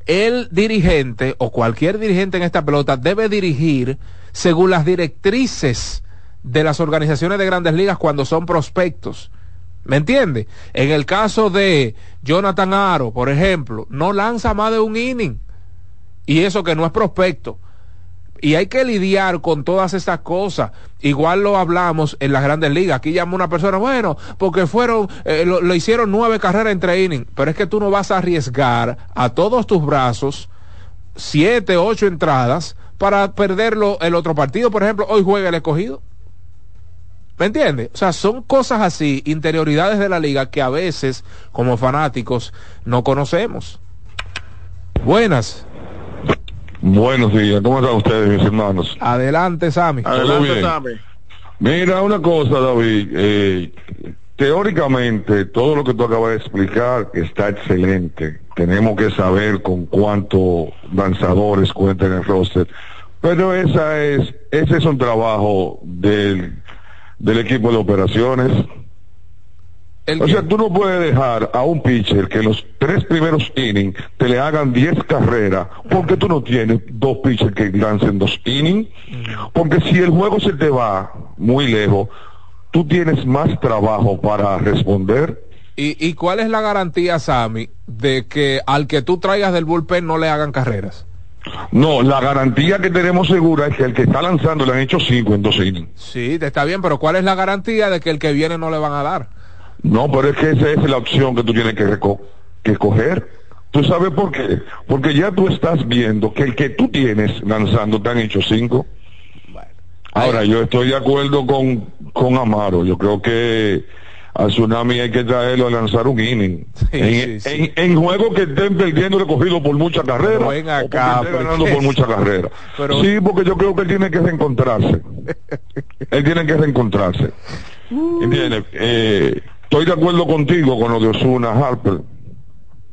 el dirigente o cualquier dirigente en esta pelota debe dirigir según las directrices de las organizaciones de grandes ligas cuando son prospectos. ¿Me entiende? En el caso de Jonathan Aro, por ejemplo, no lanza más de un inning. Y eso que no es prospecto. Y hay que lidiar con todas estas cosas. Igual lo hablamos en las grandes ligas. Aquí llama una persona, bueno, porque fueron, eh, lo, hicieron nueve carreras entre innings. Pero es que tú no vas a arriesgar a todos tus brazos siete, ocho entradas para perderlo el otro partido. Por ejemplo, hoy juega el escogido. ¿Me entiendes? O sea, son cosas así, interioridades de la liga que a veces, como fanáticos, no conocemos. Buenas. Buenos días, ¿cómo están ustedes, mis hermanos? Adelante, Sammy. Todo bien. Mira, una cosa, David, eh, teóricamente todo lo que tú acabas de explicar está excelente. Tenemos que saber con cuántos lanzadores cuentan en el roster. Pero esa es, ese es un trabajo del, del equipo de operaciones. O sea, tú no puedes dejar a un pitcher que en los tres primeros innings te le hagan 10 carreras porque tú no tienes dos pitchers que lancen dos innings. Porque si el juego se te va muy lejos, tú tienes más trabajo para responder. ¿Y, ¿Y cuál es la garantía, Sammy, de que al que tú traigas del bullpen no le hagan carreras? No, la garantía que tenemos segura es que el que está lanzando le han hecho cinco en dos innings. Sí, está bien, pero ¿cuál es la garantía de que el que viene no le van a dar? No, pero es que esa es la opción que tú tienes que, reco- que coger. ¿Tú sabes por qué? Porque ya tú estás viendo que el que tú tienes lanzando te han hecho cinco. Ahora, yo estoy de acuerdo con, con Amaro. Yo creo que al Tsunami hay que traerlo a lanzar un inning. en, en- en juegos que estén perdiendo recogido por mucha carrera o porque acá, estén pero ganando ¿qué por mucha carrera. Pero- Sí, porque yo creo que él tiene que reencontrarse. él tiene que reencontrarse. ¿Entiendes? Eh, estoy de acuerdo contigo con lo de Osuna Harper.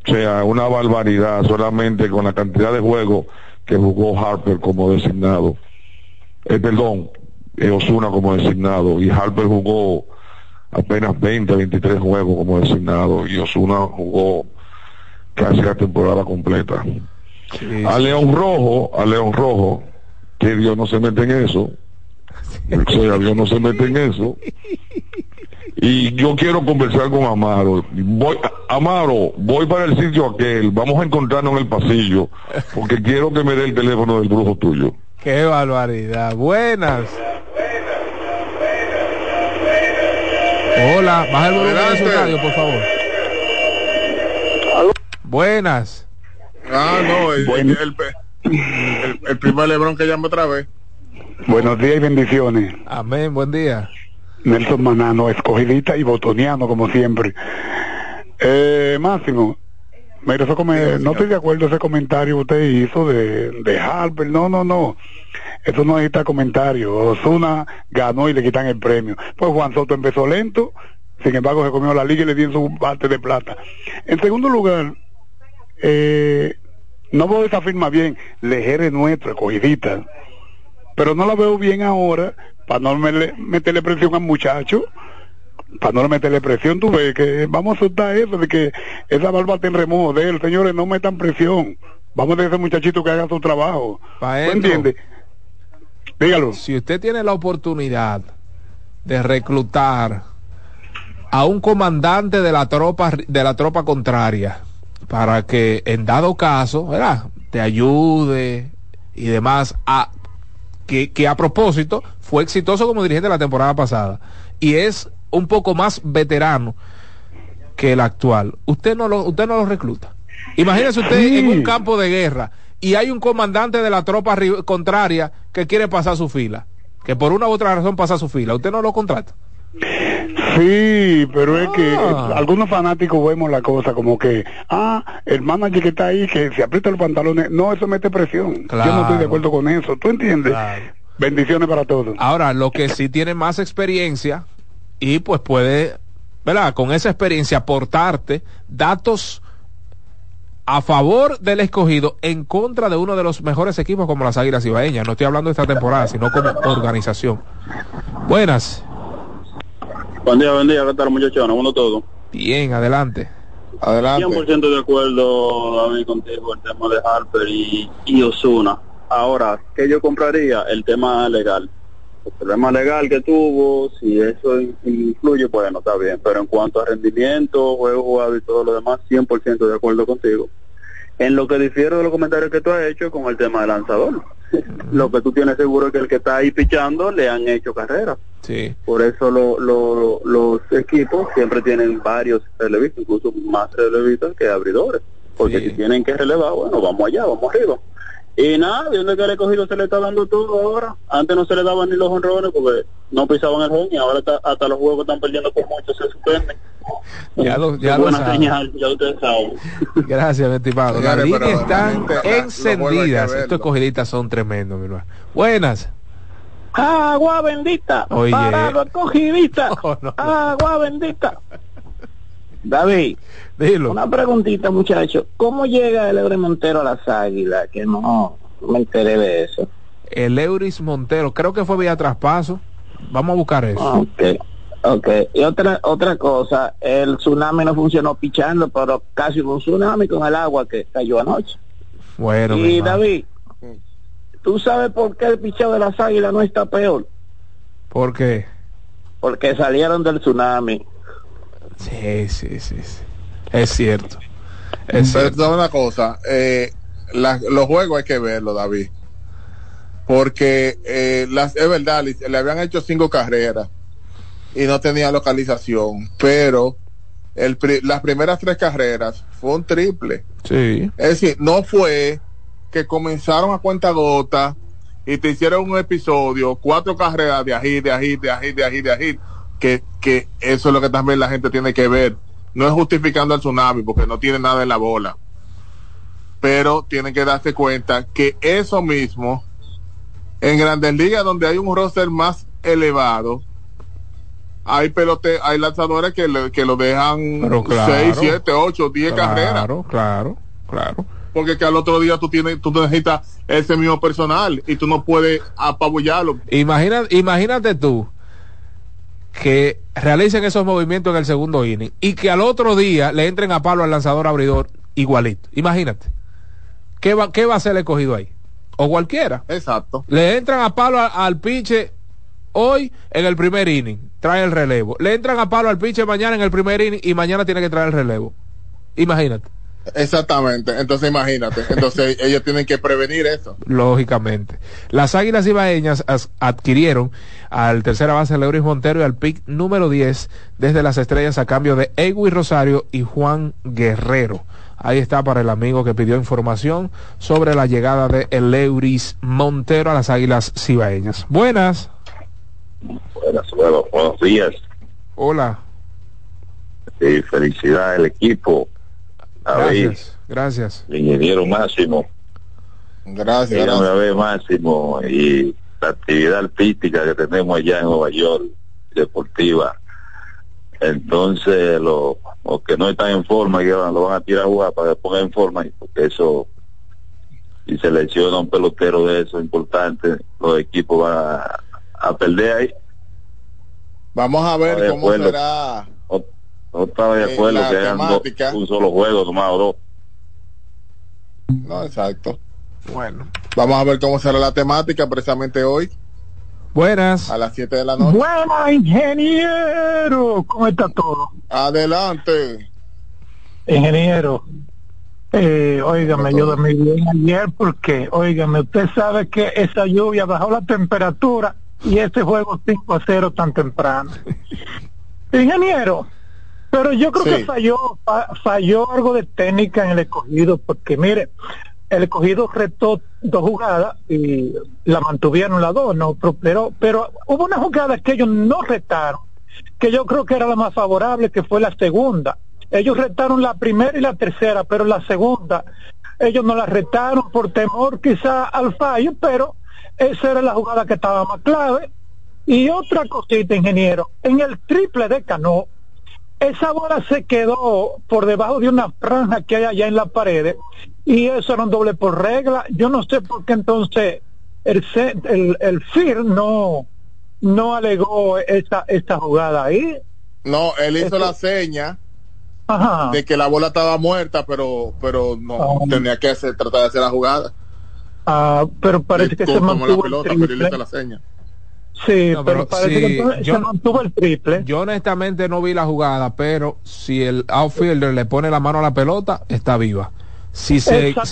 O sea, una barbaridad solamente con la cantidad de juegos que jugó Harper como designado. Eh, perdón, eh, Osuna como designado. Y Harper jugó apenas 20, 23 juegos como designado. Y Osuna jugó casi la temporada completa. A León Rojo, a León Rojo, que Dios no se mete en eso. O sea, Dios no se mete en eso. Y yo quiero conversar con Amaro. Voy, Amaro, voy para el sitio aquel. Vamos a encontrarnos en el pasillo. Porque quiero que me dé el teléfono del brujo tuyo. Qué barbaridad. Buenas. Hola, baja el volumen de su radio, por favor. Buenas. Ah, no, el, el, el- el- el primer Lebrón que llama otra vez. Buenos días y bendiciones. Amén, buen día. Nelson Manano, escogidita y botoniano como siempre. Eh, Máximo, mira, eso come- no estoy de acuerdo ese comentario que usted hizo de, de Harper. No, no, no. Eso no necesita comentario. Osuna ganó y le quitan el premio. Pues Juan Soto empezó lento, sin embargo se comió la liga y le dieron su parte de plata. En segundo lugar, eh, no veo esa firma bien. Lejere nuestro, escogidita pero no la veo bien ahora para no me- meterle presión al muchacho para no meterle presión tú ves que vamos a soltar eso de que esa barba en remojo de él señores no metan presión vamos a dejar ese muchachito que haga su trabajo ¿tú Maestro, entiendes? dígalo Si usted tiene la oportunidad de reclutar a un comandante de la tropa de la tropa contraria para que en dado caso, ¿verdad? te ayude y demás a que, que a propósito fue exitoso como dirigente la temporada pasada y es un poco más veterano que el actual. Usted no lo usted no lo recluta. Imagínese usted en un campo de guerra y hay un comandante de la tropa ri- contraria que quiere pasar su fila, que por una u otra razón pasa su fila. Usted no lo contrata. Sí, pero es que Ah. algunos fanáticos vemos la cosa como que, ah, el manager que está ahí, que se aprieta los pantalones. No, eso mete presión. Yo no estoy Claro. de acuerdo con eso. ¿Tú entiendes? Bendiciones para todos. Ahora, lo que sí tiene más experiencia y pues puede, ¿verdad? Con esa experiencia aportarte datos a favor del escogido en contra de uno de los mejores equipos como las Águilas Ibaeñas. No estoy hablando de esta temporada, sino como organización. Buenas. Buen día, buen día, ¿qué tal muchachones? Bueno, todo. Bien, adelante. Adelante. 100% de acuerdo, David, contigo, el tema de Harper y, y Osuna. Ahora, ¿qué yo compraría? El tema legal. El problema legal que tuvo, si eso in- influye, bueno, está bien. Pero en cuanto a rendimiento, juego jugado y todo lo demás, 100% de acuerdo contigo. En lo que difiero de los comentarios que tú has hecho con el tema del lanzador. lo que tú tienes seguro es que el que está ahí pichando le han hecho carrera. Sí. Por eso lo- lo- los equipos siempre tienen varios relevistas, incluso más relevistas que abridores. Porque si tienen que relevar, bueno, vamos allá, vamos arriba. Y nada, viendo que el escogido se le está dando todo ahora. Antes no se le daban ni los honrones porque no pisaban el home y ahora está- hasta los juegos que están perdiendo por mucho se suspenden. Ya lo, ya lo buena sabe. señal, ya ustedes saben. Gracias, mi estimado. Las líneas están encendidas. Estos escogiditas son tremendos, mi hermano. Buenas. Agua bendita. Oye. Para los escogidistas. Agua bendita. David. Dilo. Una preguntita, muchacho. ¿Cómo llega el Ebre Montero a las águilas? Que no, no me enteré de eso. El Euris Montero, creo que fue vía traspaso. Vamos a buscar eso. Ok. Ok. Y otra otra cosa, el tsunami no funcionó pichando, pero casi hubo un tsunami con el agua que cayó anoche. Bueno, y. David, ¿tú sabes por qué el picheo de las águilas no está peor? ¿por qué? Porque salieron del tsunami. Sí, sí, sí. sí. Es cierto. Pero tú sabes una cosa, eh, la- los juegos hay que verlo, David. Porque eh, las, es verdad, le, le habían hecho cinco carreras y no tenía localización, pero el, las primeras tres carreras fue un triple. Sí. Es decir, no fue que comenzaron a cuenta gota y te hicieron un episodio, cuatro carreras de ají, de ají, de ají, de ají, de ají, que, que eso es lo que también la gente tiene que ver. No es justificando al tsunami porque no tiene nada en la bola. Pero tienen que darse cuenta que eso mismo, en grandes ligas donde hay un roster más elevado, hay pelote, hay lanzadores que, le- que lo dejan Pero claro. 6, 7, 8, 10 carreras Claro, claro, claro. porque que al otro día tú tienes tú necesitas ese mismo personal y tú no puedes apabullarlo Imagina, imagínate tú que realicen esos movimientos en el segundo inning y que al otro día le entren a palo al lanzador abridor igualito. Imagínate. ¿Qué va, qué va a hacer el escogido ahí? O cualquiera. exacto Le entran a palo a- al pinche hoy en el primer inning, trae el relevo. Le entran a palo al pinche mañana en el primer inning y mañana tiene que traer el relevo. Imagínate. Exactamente entonces imagínate entonces ellos tienen que prevenir eso lógicamente. Las Águilas Ibaeñas as- adquirieron al tercera base Leuris Montero y al pick número 10 desde las estrellas a cambio de Egui Rosario y Juan Guerrero. Ahí está para el amigo que pidió información sobre la llegada de Leuris Montero a las Águilas Cibaeñas. Buenas. Buenas, buenos, buenos días Hola. y felicidades al equipo. Gracias. Gracias. ingeniero Máximo. Gracias. Dígame a ver, Máximo, y la actividad artística que tenemos allá en Nueva York, deportiva. Entonces, los los que no están en forma, que van- lo van a tirar a jugar para que ponga en forma, y porque eso, si se lesiona un pelotero de eso importante, los equipos van a, a perder ahí. vamos a ver cómo será No estaba de Eh, acuerdo que hagan do- temática. un solo juego, nomás o dos. no exacto bueno vamos a ver cómo será la temática precisamente hoy Buenas. a las 7 de la noche Buena, ingeniero. ¿Cómo está todo? adelante Ingeniero. Eh, óigame, yo dormí bien ayer porque, óigame, usted sabe que esa lluvia bajó la temperatura y este juego 5 a 0 tan temprano. Ingeniero, pero yo creo Sí. que falló, fa- falló algo de técnica en el escogido, porque mire, el escogido retó dos jugadas y la mantuvieron las dos, no, pero, pero, pero hubo una jugada que ellos no retaron que yo creo que era la más favorable, que fue la segunda. Ellos retaron la primera y la tercera, pero la segunda, ellos no la retaron por temor quizá al fallo, pero esa era la jugada que estaba más clave. Y otra cosita, ingeniero, en el triple de Cano, esa bola se quedó por debajo de una franja que hay allá en la pared y eso era un doble por regla. Yo no sé por qué entonces el, el, el FIR no, no alegó esta, esta jugada ahí. No, él hizo Este- la seña Ajá. de que la bola estaba muerta, pero pero no tenía que hacer, tratar de hacer la jugada. Ah, pero parece que se la mantuvo el pelota, pero él hizo la seña. Sí, No, pero, pero parece sí, que entonces yo- se mantuvo el triple. Yo honestamente no vi la jugada, pero si el outfielder le pone la mano a la pelota, está viva. Si se, incrusta,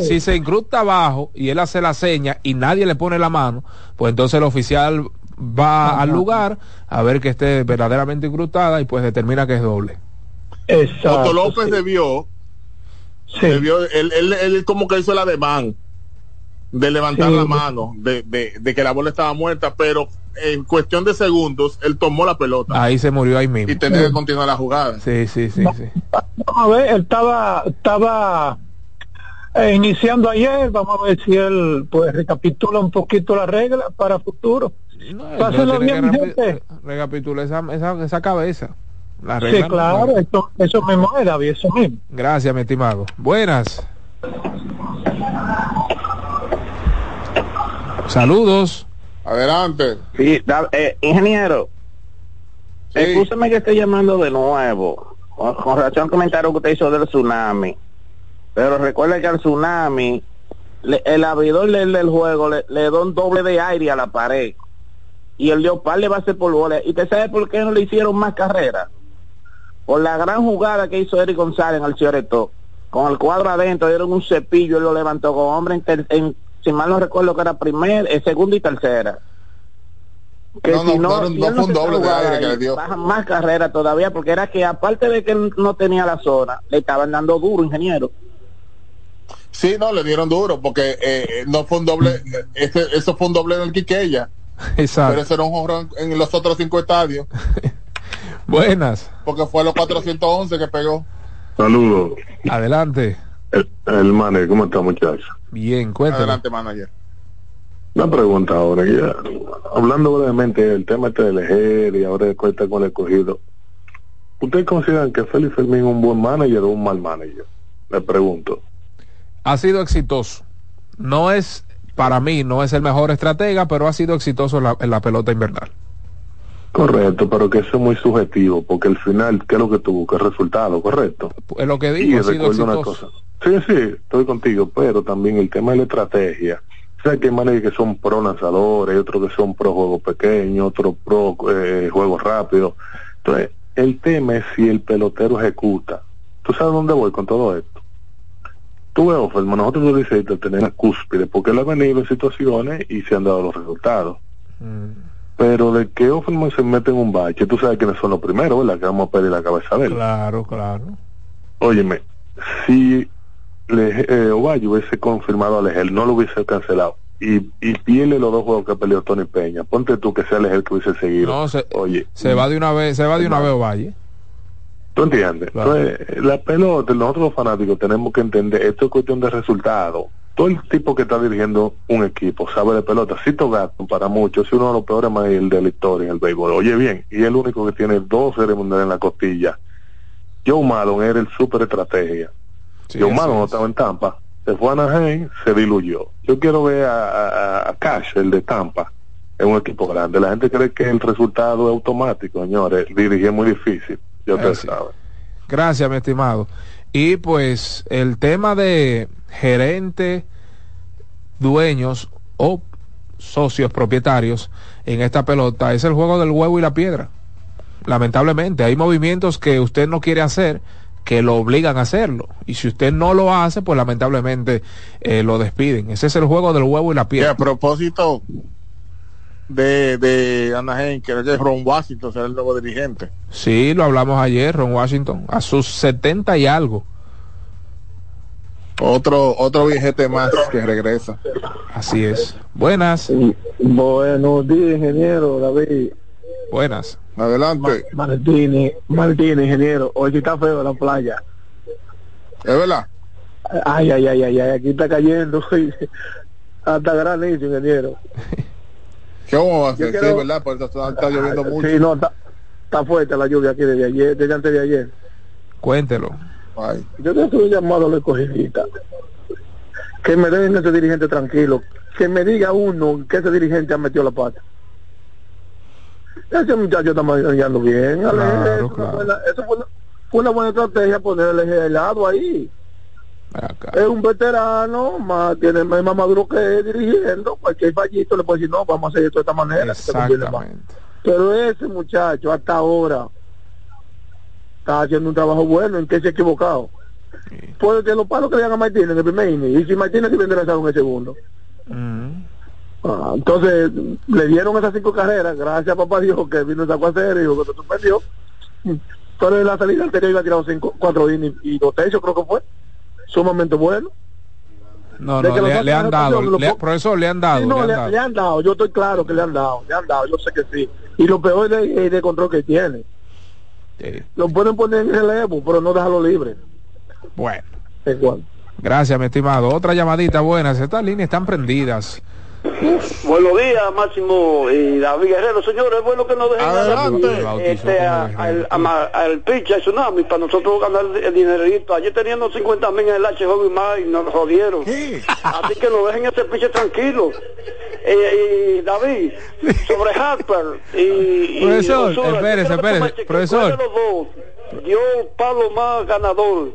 si se incrusta abajo y él hace la seña y nadie le pone la mano, pues entonces el oficial va al lugar a ver que esté verdaderamente incrustada y pues determina que es doble. Exacto, Otto López debió, debió él, él, él como que hizo el ademán de levantar Sí. la mano, de, de, de que la bola estaba muerta, pero en cuestión de segundos él tomó la pelota Ahí se murió ahí mismo. y tenía que continuar la jugada. Sí, sí, sí, sí. Vamos a ver, él estaba, estaba eh, iniciando ayer, vamos a ver si él pues recapitula un poquito la regla para futuro. Pásenlo Entonces bien, gente. recapitular esa, esa, esa cabeza. La Sí, regla no- claro, eso, eso mismo es, David, eso mismo. Gracias, mi estimado. Buenas. Saludos. Adelante. Sí, da- eh, ingeniero, escúcheme que estoy llamando de nuevo con, con relación al comentario que usted hizo del tsunami. Pero recuerde que al tsunami, le- el abridor del, del juego le, le da un doble de aire a la pared y el leopard le va a hacer por bola. ¿Y usted sabe por qué no le hicieron más carreras? Por la gran jugada que hizo Eric González en el Cioreto. Con el cuadro adentro, dieron un cepillo y lo levantó con hombre en, ter- en- si mal no recuerdo que era primer, eh, segunda y tercera. Que No, no, si no si no fue un doble de aire que le dio. bajan más carreras todavía, porque era que aparte de que él no tenía la zona, le estaban dando duro, ingeniero. Sí, no, le dieron duro porque eh, no fue un doble, eh, ese, eso fue un doble en el Quiqueya, Exacto. pero ese era un jonrón en los otros cinco estadios, Buenas. porque fue a los 411 que pegó. Saludos. Adelante. El, el manager, ¿cómo está muchacho? Bien, cuéntame. Adelante, manager. Una pregunta ahora, ya, hablando brevemente del tema este del EGER y ahora de cuenta con el escogido. ¿Ustedes consideran que Félix Fermín es un buen manager o un mal manager? Le pregunto. Ha sido exitoso. No es, para mí, no es el mejor estratega, pero ha sido exitoso en la, en la pelota invernal. Correcto, pero que eso es muy subjetivo, porque al final, ¿qué es lo que tuvo? ¿Qué resultado? Correcto. Es lo que Y digo, ha sido recuerdo una cosa. Sí, sí, estoy contigo, pero también el tema de la estrategia. O sea, que hay managers que son pro lanzadores, otros que son pro juego pequeño, otros pro eh, juego rápido. Entonces, el tema es si el pelotero ejecuta. ¿Tú sabes dónde voy con todo esto? Tú ves, Offerman, nosotros los distritos tenemos cúspide, porque él ha venido en situaciones y se han dado los resultados. Pero de que Offerman se mete en un bache, tú sabes quiénes son los primeros, ¿verdad? Que vamos a pedir la cabeza de él. Claro, claro. Óyeme, si le, eh, Ovalle hubiese confirmado a Legel, no lo hubiese cancelado. Y, y pierde los dos juegos que peleó Tony Peña. Ponte tú que sea Legel que hubiese seguido. No, se, Oye, se va de una vez, se va de una vez Valle. ¿tú entiendes? Entonces, la pelota, nosotros los fanáticos tenemos que entender, esto es cuestión de resultado. Todo el tipo que está dirigiendo un equipo sabe de pelota. Cito Gato, para muchos, es uno de los peores managers de la historia en el béisbol. Oye bien, y es el único que tiene dos series mundiales en la costilla. Joe Malone era el super estrategia. Joe Malone no estaba en Tampa. Se fue a Anaheim, se diluyó. Yo quiero ver a, a- a Cash, el de Tampa, en un equipo grande. La gente cree que el resultado es automático, señores. Dirigir es muy difícil. Ustedes Así. saben. Gracias, mi estimado. Y pues el tema de gerente, dueños o socios propietarios en esta pelota es el juego del huevo y la piedra. Lamentablemente, hay movimientos que usted no quiere hacer que lo obligan a hacerlo. Y si usted no lo hace, pues lamentablemente eh, lo despiden. Ese es el juego del huevo y la Y piedra. a propósito de, de Anaheim, creo que Ron Washington será el nuevo dirigente. Sí, lo hablamos ayer, Ron Washington, a sus 70 y algo. Otro, otro viejete más que regresa. Así es. Buenas. Buenos días, ingeniero David. Buenas. Adelante. Martínez, Martínez, ingeniero. Hoy sí está feo la playa. ¿Es verdad? Ay, ay, ay, ay, ay, aquí está cayendo. Hasta granizo, ingeniero. ¿Cómo va a Yo ser? Sí, ¿verdad? Porque está, está lloviendo Ah, mucho. Sí, no, está, está fuerte la lluvia aquí desde ayer, desde antes de ayer. Cuéntelo. Ay. Yo tengo que un llamado a los escogidistas. Que me den ese dirigente tranquilo. Que me diga uno que ese dirigente ha metido la pata. Ese muchacho está manejando bien. Claro, eso, claro. Fue, una, eso fue, una, fue una buena estrategia ponerle helado ahí. Es un veterano, más, tiene más maduro que él dirigiendo. Cualquier fallito le puede decir, no, vamos a hacer esto de esta manera. que te conviene más". Exactamente. Pero ese muchacho hasta ahora está haciendo un trabajo bueno en que se ha equivocado. Puede que los palos que le dan a Martínez en el primer inning, y si Martínez se lanzado en el segundo. Ah, entonces le dieron esas cinco carreras, gracias a papá Dios que vino sacó a hacer y dijo que se suspendió. Pero en la salida anterior iba a tirar cinco, cuatro innings y dos tercios creo que fue. Sumamente bueno. No, no, le, le han dado, lo le- profesor, le han dado, Sí, no, le han dado. le han dado, yo estoy claro que le han dado, le han dado, yo sé que sí. Y lo peor es el control que tiene. Lo pueden poner en relevo, pero no dejarlo libre. Bueno. Igual. Gracias, mi estimado. Otra llamadita buenas. Estas líneas están prendidas. Buenos días, Máximo y David Guerrero. Señores, es bueno que nos dejen Adelante. este, a- al, a al pitch, al tsunami, para nosotros ganar el dinerito. Ayer teníamos 50 mil en el HJ y más y nos jodieron. Así que nos dejen ese pitch tranquilo. Eh, y David, sobre Harper y, y Profesor, yo espérese, espérese, profesor. dio palo más ganador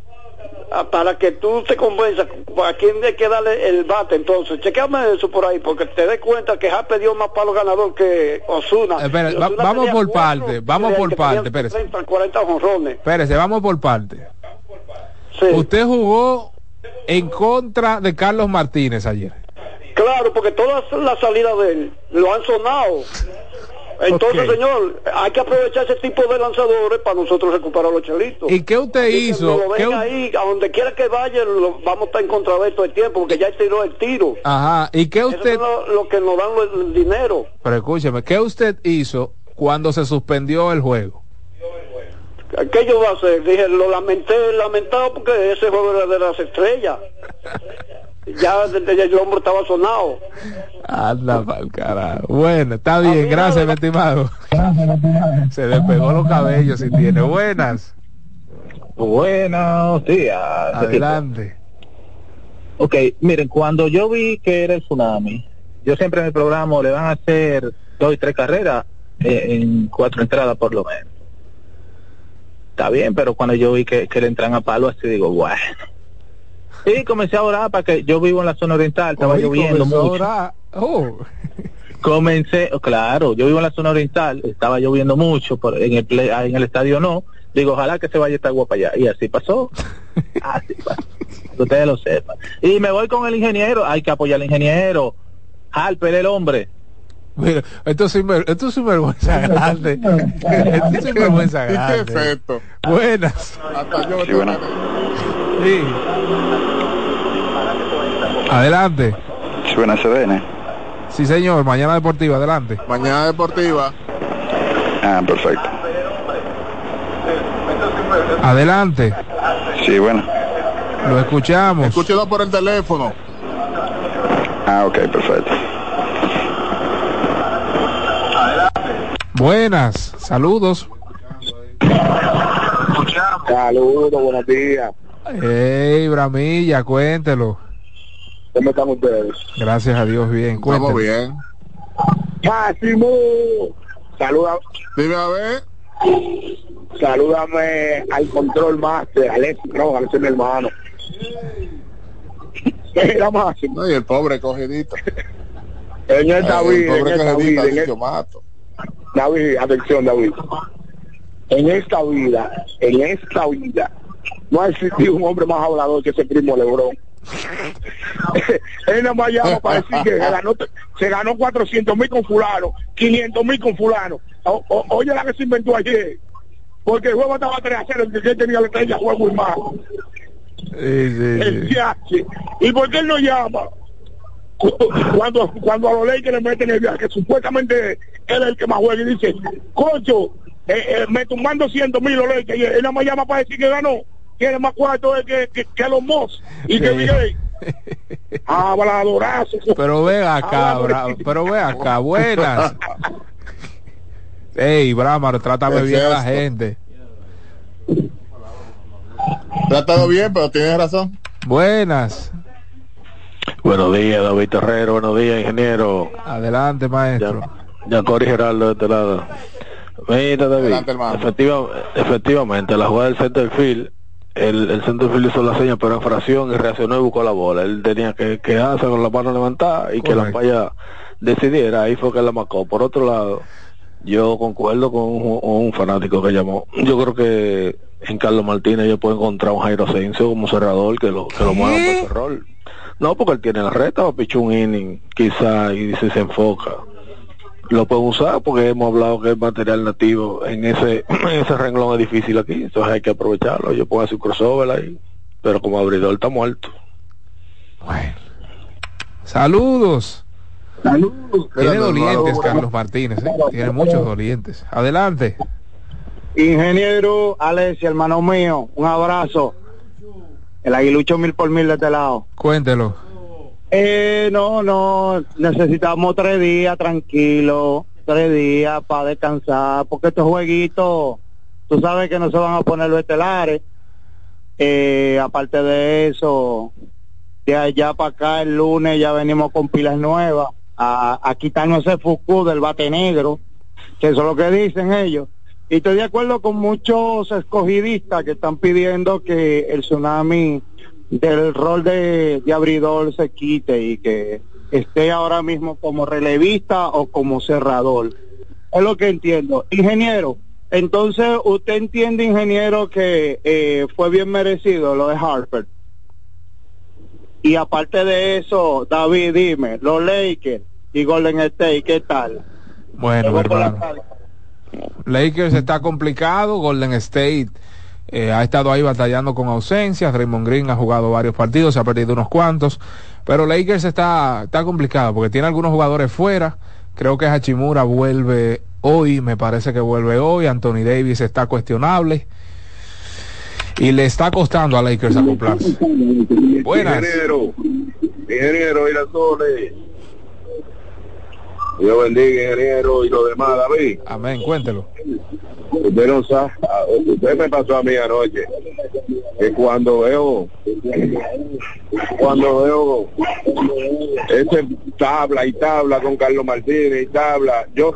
para que tú te convenzas a quién hay que darle el bate entonces chequeame eso por ahí porque te des cuenta que Harper dio más palo ganador que Osuna va- Ozuna vamos por parte, vamos por parte, espérese. 30, 40 jonrones Espérese, vamos por parte. Usted jugó en contra de Carlos Martínez ayer. claro porque todas las salidas de él lo han sonado entonces señor hay que aprovechar ese tipo de lanzadores para nosotros recuperar los chelitos ¿Y qué usted que hizo? nos lo ¿Qué ahí, a donde quiera que vaya, lo- vamos a estar en contra de todo el tiempo, porque ya tiró el tiro. Ajá. ¿Y qué Eso usted, es lo, lo que nos dan lo- el dinero. pero escúcheme, qué usted hizo cuando se suspendió el juego? ¿Qué yo voy a hacer? Dije, lo lamenté, lamentado, porque ese juego era de las estrellas. ya desde el hombro estaba sonado. Anda pa'l carajo. Bueno, está bien, gracias, mi estimado. Se despegó los cabellos si tiene. Buenas. Buenos días. Adelante. Ok, miren, cuando yo vi que era el tsunami, yo siempre en el programa le van a hacer dos y tres carreras eh, en cuatro entradas por lo menos. Está bien, pero cuando yo vi que, que le entran a palo así, digo, bueno. Y comencé a orar para que yo vivo en la zona oriental, estaba lloviendo mucho. orar. Oh. Comencé, oh, claro, yo vivo en la zona oriental, estaba lloviendo mucho, por- en el ah, en el estadio no. Digo, ojalá que se vaya esta agua para allá. Y así pasó. Así pasó. Que ustedes lo sepan. Y me voy con el ingeniero, hay que apoyar al ingeniero. Harper, el hombre. Mira, esto es, esto es sinvergüenza grande. esto es sinvergüenza ¿Y qué grande. efecto? Buenas. Hasta yo Sí, buenas. Sí. Adelante. Sí, buenas CDN. Sí, señor. Mañana Deportiva, adelante. Mañana deportiva. Ah, perfecto. Adelante. Sí, bueno. Lo escuchamos. Escúchelo por el teléfono. Ah, ok, perfecto. Buenas. Saludos. Saludos, buenos días. Hey, Bramilla, cuéntelo. ¿Cómo están ustedes? Gracias a Dios, bien. Estamos bien. Máximo. Saluda. Dime a ver. Salúdame al control master, Alex Rojas, ese es mi hermano. Mira, Máximo. No, y el pobre cogidito. En el Ay, David, el pobre en esta cogidito, vida, en el- mato. David, atención, David. En esta vida, en esta vida, no ha existido un hombre más hablador que ese primo Lebrón. Él nada más llama para decir que se ganó, se ganó 400 mil con fulano, 500 mil con fulano. O- o- oye la que se inventó ayer. Porque el juego estaba 3 a 0, el que tenía la estrella juego y más. El. Yache. ¿Y por qué él no llama? cu- cuando, cuando a los Lakers le meten el viaje, que supuestamente él es el que más juega y dice, cocho, eh, eh, me tumban 200 mil los Lakers y él nada más llama para decir que ganó, tiene más cuarto que, que, que los Moss y que. Miguel. Habladorazo. Pero ve acá, Bra- pero ve acá, buenas. Ey, Brámaro, trátame ¿Qué bien a la gente. Tratado bien, pero tienes razón. Buenas. Buenos días, David Terrero. Buenos días, ingeniero. Adelante, maestro. Ya Cori Geraldo de este lado. Mira, David. Adelante, hermano. efectiva- efectivamente, la jugada del centerfield, el, el centerfield hizo la seña, pero en fracción y reaccionó y buscó la bola. Él tenía que quedarse con la mano levantada y que la paya decidiera. Ahí fue que la marcó. Por otro lado, yo concuerdo con un, un fanático que llamó. Yo creo que en Carlos Martínez yo puedo encontrar un Jairo Asensio como cerrador que lo, que lo mueva por ese rol. No, porque él tiene la reta o pichó un inning, quizá, y se enfoca. Lo pueden usar porque hemos hablado que es material nativo en ese, en ese renglón es difícil aquí, entonces hay que aprovecharlo. Yo puedo hacer un crossover ahí, pero como abridor está muerto. Saludos. Saludos. Tiene dolientes, Carlos Martínez. ¿eh? Tiene muchos dolientes. Adelante. Ingeniero Alessia, hermano mío, un abrazo. El aguilucho mil por mil de este lado. Cuéntelo. Eh, no, no, necesitamos tres días tranquilos, tres días para descansar, porque estos jueguitos, tú sabes que no se van a poner los estelares. Eh, aparte de eso, de allá para acá el lunes ya venimos con pilas nuevas a, a quitarnos ese Fuku del bate negro, que eso es lo que dicen ellos. Y estoy de acuerdo con muchos escogidistas que están pidiendo que el tsunami del rol de, de abridor se quite y que esté ahora mismo como relevista o como cerrador. Es lo que entiendo. Ingeniero, entonces usted entiende, ingeniero, que eh, fue bien merecido lo de Harper. Y aparte de eso, David, dime, los Lakers y Golden State, ¿qué tal? Bueno, hermano. Lakers está complicado. Golden State eh, ha estado ahí batallando con ausencias. Raymond Green ha jugado varios partidos, se ha perdido unos cuantos. Pero Lakers está, está complicado porque tiene algunos jugadores fuera. Creo que Hachimura vuelve hoy, me parece que vuelve hoy. Anthony Davis está cuestionable. Y le está costando a Lakers acoplarse. Buenas. Ingeniero, ingeniero Irazones. Dios bendiga, ingeniero, y lo demás, David. Amén, cuéntelo. Usted no sabe, usted me pasó a mí anoche, que cuando veo, cuando veo ese tabla y tabla con Carlos Martínez y tabla, yo,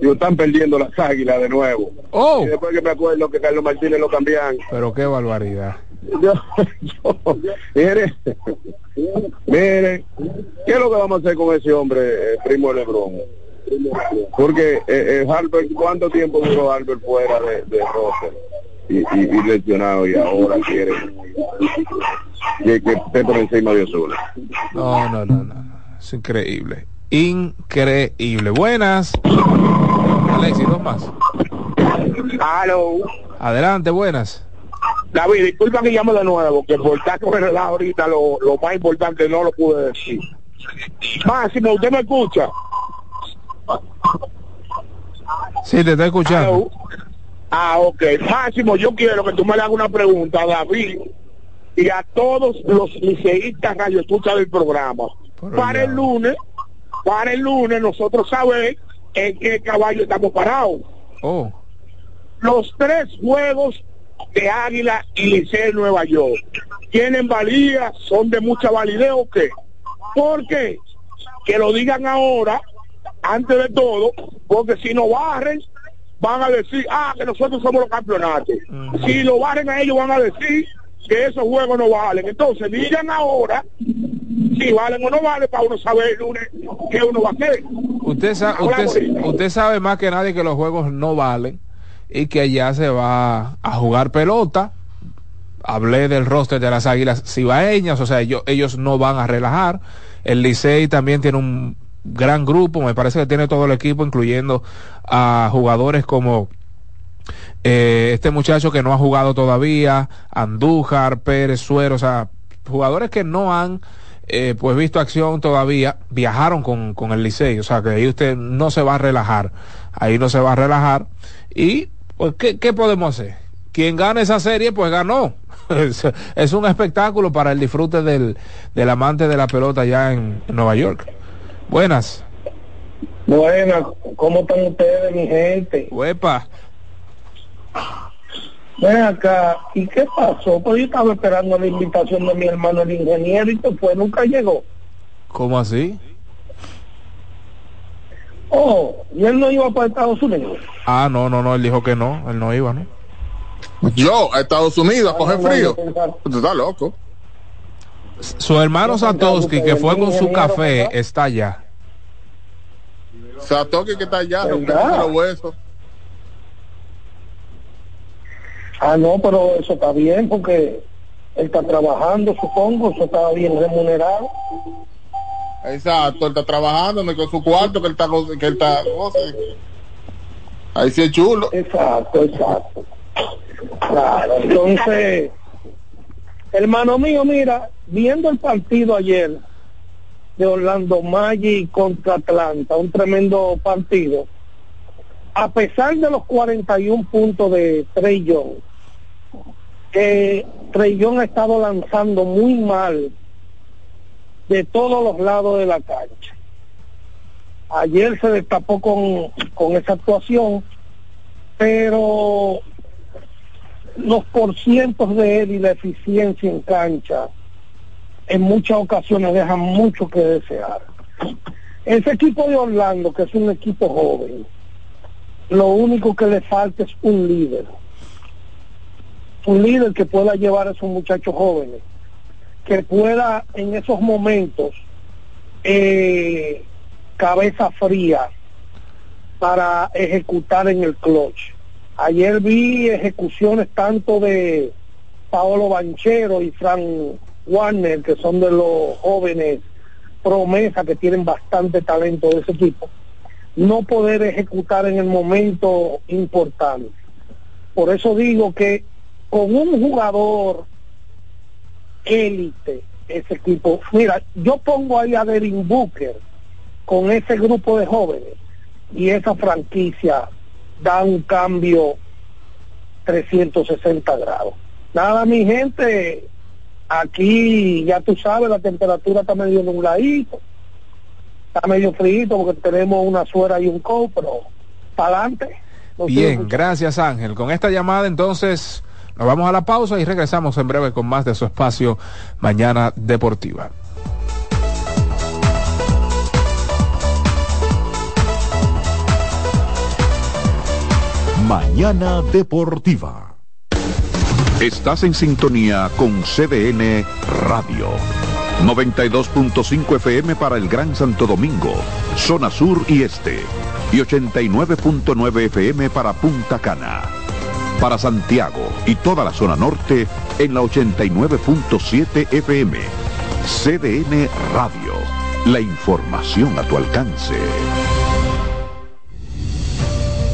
yo están perdiendo las águilas de nuevo. Oh. Y después que me acuerdo que Carlos Martínez lo cambian, Pero qué barbaridad. yo, yo, mire, mire, ¿qué es lo que vamos a hacer con ese hombre, eh, primo Lebrón? Porque eh, eh, Harper, ¿cuánto tiempo duró Harper fuera de, de roster? Y, y, y lesionado y ahora quiere que, que esté por encima de Osuna. No, no, no, no. Es increíble. Increíble. Buenas. Alexis, dos más. Aló. Adelante, buenas. David, disculpa que llamo de nuevo, que por estar con el lado ahorita lo, lo más importante no lo pude decir. Máximo, ¿usted me escucha? Sí, te estoy escuchando. Ah, ok. Máximo, yo quiero que tú me le hagas una pregunta a David y a todos los liceístas radio escucha del programa. Para el lunes, para el lunes nosotros saber en qué caballo estamos parados. Oh. Los tres juegos de Águila y Liceo en Nueva York tienen valía, son de mucha validez o qué? Porque que lo digan ahora, antes de todo, porque si no barren, van a decir, ah, que nosotros somos los campeonatos. Si lo barren a ellos, van a decir que esos juegos no valen. Entonces, digan ahora si valen o no valen para uno saber el lunes qué uno va a hacer. Usted, sa- usted, usted sabe más que nadie que los juegos no valen y que allá se va a jugar pelota. Hablé del roster de las Águilas Cibaeñas, o sea, ellos, no van a relajar. El Licey también tiene un gran grupo, me parece que tiene todo el equipo, incluyendo a jugadores como eh, este muchacho que no ha jugado todavía, Andújar, Pérez, Suero, o sea, jugadores que no han eh, pues visto acción todavía, viajaron con, con el Licey, o sea que ahí usted no se va a relajar, ahí no se va a relajar. Y, pues, ¿qué, qué podemos hacer? Quien gane esa serie, pues ganó. Es, es un espectáculo para el disfrute del, del amante de la pelota allá en, en Nueva York. Buenas. Buenas, ¿cómo están ustedes, mi gente? Huepa. Ven acá, ¿y qué pasó? Pues yo estaba esperando la invitación de mi hermano el ingeniero y fue, nunca llegó. ¿Cómo así? Oh, y él no iba para Estados Unidos. Ah, no, no, no, él dijo que no, él no iba, ¿no? Yo, a Estados Unidos, a coger no, frío. no, Tú estás loco. Su hermano Satoshi, que fue con su café, está allá. Satoki que está allá, los huesos. Ah, no, pero eso está bien porque él está trabajando, supongo, eso está bien remunerado. Exacto, él está trabajando no, con su cuarto que él está, que él está ahí sí es chulo. Exacto, exacto. Claro, entonces, hermano mío, mira, viendo el partido ayer de Orlando Magic contra Atlanta, un tremendo partido, a pesar de los 41 puntos de Trey Young, que Trey Young ha estado lanzando muy mal de todos los lados de la cancha. Ayer se destapó con, con esa actuación, pero los porcientos de él y la eficiencia en cancha en muchas ocasiones dejan mucho que desear. Ese equipo de Orlando, que es un equipo joven, lo único que le falta es un líder. Un líder que pueda llevar a esos muchachos jóvenes, que pueda en esos momentos eh, cabeza fría para ejecutar en el clutch. Ayer vi ejecuciones tanto de Paolo Banchero y Frank Warner, que son de los jóvenes promesa que tienen bastante talento de ese equipo, no poder ejecutar en el momento importante. Por eso digo que con un jugador élite, ese equipo, mira, yo pongo ahí a Devin Booker con ese grupo de jóvenes y esa franquicia da un cambio 360 grados. Nada, mi gente, aquí ya tú sabes, la temperatura está medio nubladito, está medio frío porque tenemos una suera y un coat, pero para adelante. Bien, gracias Ángel. Con esta llamada entonces nos vamos a la pausa y regresamos en breve con más de su espacio Mañana Deportiva. Mañana Deportiva. Estás en sintonía con CDN Radio. 92.5 FM para el Gran Santo Domingo, zona sur y este. Y 89.9 FM para Punta Cana. Para Santiago y toda la zona norte en la 89.7 FM. CDN Radio. La información a tu alcance.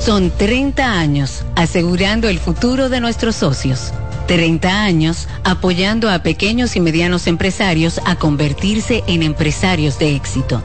Son 30 años asegurando el futuro de nuestros socios. 30 años apoyando a pequeños y medianos empresarios a convertirse en empresarios de éxito.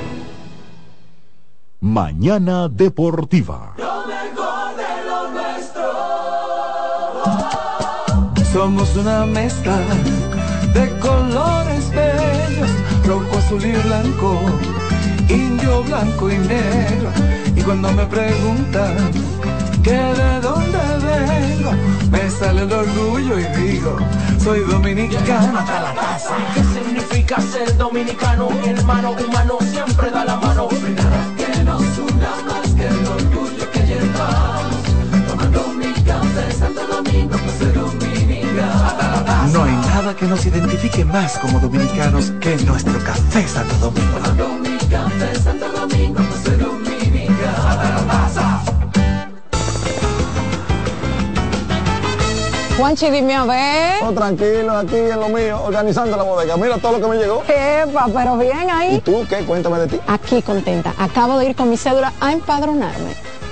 Mañana Deportiva. Somos una mezcla de colores verdes azul y blanco, indio, blanco y negro. Y cuando me preguntan que de dónde vengo, me sale el orgullo y digo, soy dominicano hasta la casa. ¿Qué significa ser dominicano? Mi hermano humano siempre da la mano. Que nos identifique más como dominicanos que nuestro café Santo Domingo. Café Santo Domingo, dominicano. Juanchi, dime a ver. Oh, tranquilo, aquí en lo mío, organizando la bodega. Mira todo lo que me llegó. Epa, pero bien ahí. ¿Y tú qué? Cuéntame de ti. Aquí contenta. Acabo de ir con mi cédula a empadronarme.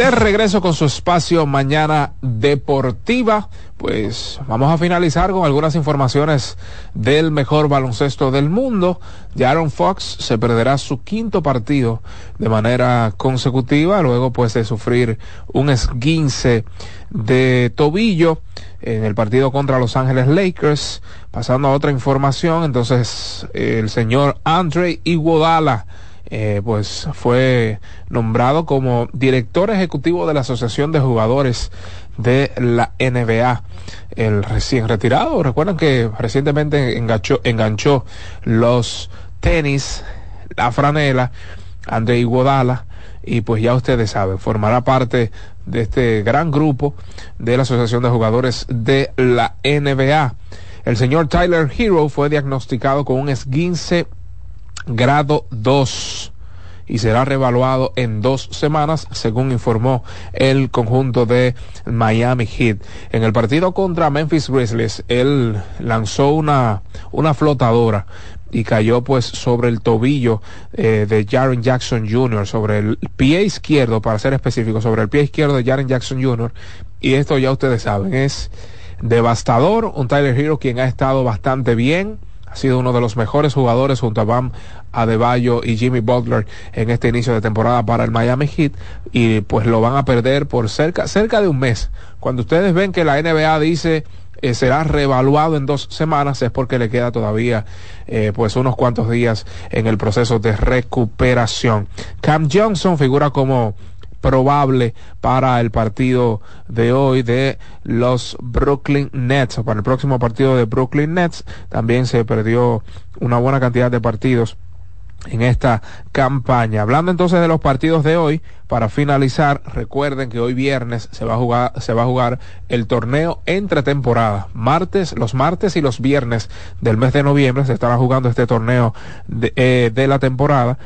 De regreso con su espacio Mañana Deportiva, pues vamos a finalizar con algunas informaciones del mejor baloncesto del mundo. Jaron Fox se perderá su quinto partido de manera consecutiva, luego pues de sufrir un esguince de tobillo en el partido contra Los Ángeles Lakers. Pasando a otra información, entonces el señor Andre Iguodala eh, pues fue nombrado como director ejecutivo de la Asociación de Jugadores de la NBA. El recién retirado, recuerdan que recientemente enganchó, enganchó los tenis, la franela, André Iguodala, y pues ya ustedes saben, formará parte de este gran grupo de la Asociación de Jugadores de la NBA. El señor Tyler Hero fue diagnosticado con un esguince grado 2 y será revaluado en dos semanas, según informó el conjunto de Miami Heat. En el partido contra Memphis Grizzlies, él lanzó una, una flotadora y cayó pues sobre el tobillo eh, de Jaren Jackson Jr., sobre el pie izquierdo, para ser específico, sobre el pie izquierdo de Jaren Jackson Jr. Y esto ya ustedes saben, es devastador. Un Tyler Hero quien ha estado bastante bien ha sido uno de los mejores jugadores junto a Bam Adebayo y Jimmy Butler en este inicio de temporada para el Miami Heat y pues lo van a perder por cerca, cerca de un mes. Cuando ustedes ven que la NBA dice eh, será reevaluado en dos semanas es porque le queda todavía eh, pues unos cuantos días en el proceso de recuperación. Cam Johnson figura como probable para el partido de hoy de los Brooklyn Nets para el próximo partido de Brooklyn Nets también se perdió una buena cantidad de partidos en esta campaña. Hablando entonces de los partidos de hoy, para finalizar, recuerden que hoy viernes se va a jugar, se va a jugar el torneo entre temporada. Martes, los martes y los viernes del mes de noviembre se estará jugando este torneo de, eh, de la temporada.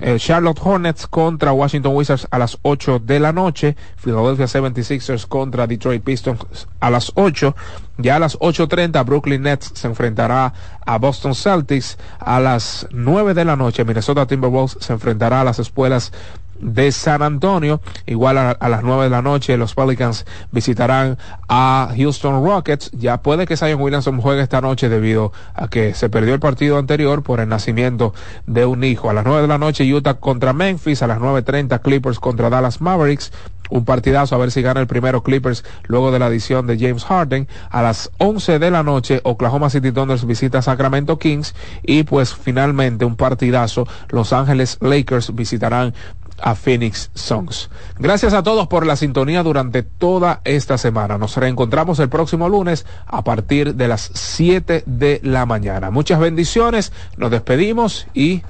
Eh, Charlotte Hornets contra Washington Wizards a las 8 de la noche, Philadelphia 76ers contra Detroit Pistons a las 8, ya a las 8.30 Brooklyn Nets se enfrentará a Boston Celtics, a las 9 de la noche. Minnesota Timberwolves se enfrentará a las espuelas de San Antonio. Igual a, las 9 de la noche los Pelicans visitarán a Houston Rockets. Ya puede que Zion Williamson juegue esta noche debido a que se perdió el partido anterior por el nacimiento de un hijo. A las 9 de la noche Utah contra Memphis, a las 9.30 Clippers contra Dallas Mavericks un partidazo a ver si gana el primero Clippers luego de la adición de James Harden. A las 11 de la noche Oklahoma City Thunder visita Sacramento Kings y pues finalmente un partidazo Los Ángeles Lakers visitarán a Phoenix Suns. Gracias a todos por la sintonía durante toda esta semana. Nos reencontramos el próximo lunes a partir de las 7 de la mañana. Muchas bendiciones, nos despedimos y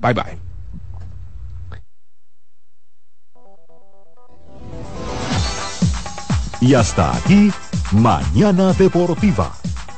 bye bye. Y hasta aquí, Mañana Deportiva.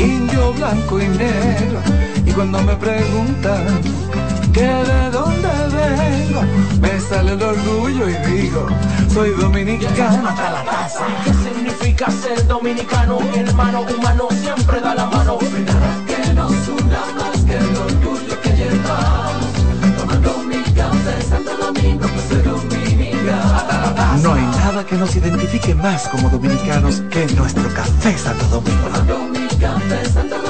indio, blanco y negro. Y cuando me preguntan que de dónde vengo, me sale el orgullo y digo, soy dominicano hasta la casa. ¿Qué significa ser dominicano? Mi hermano humano siempre da la mano. Nada que nos una más que el orgullo que llevamos. Tomando mi café Santo Domingo, pues soy dominicano. No hay nada que nos identifique más como dominicanos que nuestro café Santo Domingo. Tomando mi café Santo Domingo,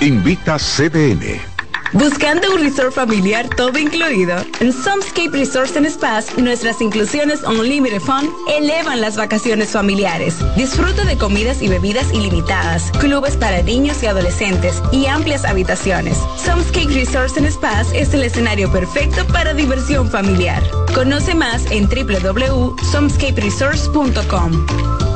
Invita CDN. Buscando un resort familiar todo incluido. En Somescape Resorts and Spas, nuestras inclusiones Unlimited Fun elevan las vacaciones familiares. Disfruta de comidas y bebidas ilimitadas, clubes para niños y adolescentes y amplias habitaciones. Somescape Resorts and Spas es el escenario perfecto para diversión familiar. Conoce más en www.somescaperesorts.com.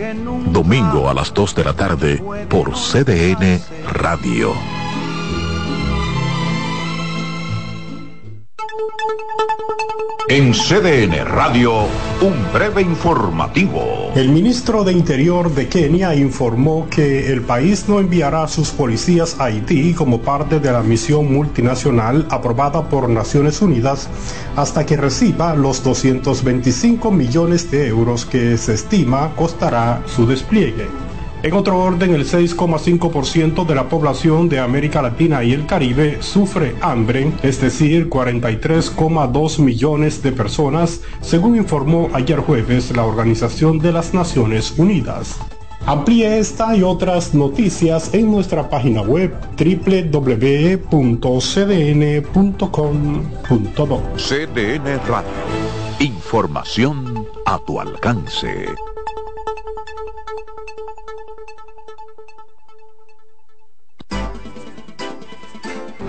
Domingo a las 2 de la tarde por CDN Radio. En CDN Radio, un breve informativo. El ministro de Interior de Kenia informó que el país no enviará a sus policías a Haití como parte de la misión multinacional aprobada por Naciones Unidas hasta que reciba los 225 millones de euros que se estima costará su despliegue. En otro orden, el 6,5% de la población de América Latina y el Caribe sufre hambre, es decir, 43,2 millones de personas, según informó ayer jueves la Organización de las Naciones Unidas. Amplíe esta y otras noticias en nuestra página web www.cdn.com.do. CDN Radio. Información a tu alcance.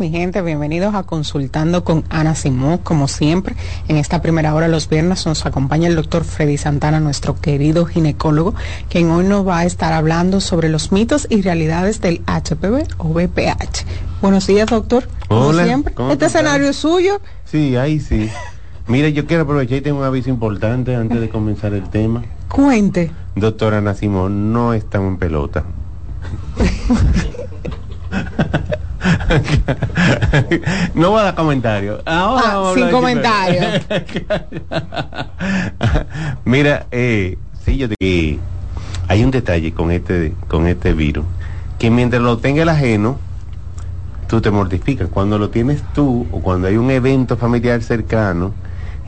Mi gente. Bienvenidos a Consultando con Ana Simón. Como siempre, en esta primera hora los viernes nos acompaña el doctor Freddy Santana, nuestro querido ginecólogo, quien hoy nos va a estar hablando sobre los mitos y realidades del HPV o VPH. Buenos días, doctor. Como Hola, siempre. ¿cómo Este escenario es suyo. Sí, ahí sí. Mire, yo quiero aprovechar y tengo un aviso importante antes de comenzar el tema. Cuente. Doctora Ana Simón, no estamos en pelota. no voy a dar comentarios. Ahora Ah, sin comentarios. Mira, eh, sí, yo te que hay un detalle con este con este virus que mientras lo tenga el ajeno, tú te mortificas. Cuando lo tienes tú o cuando hay un evento familiar cercano,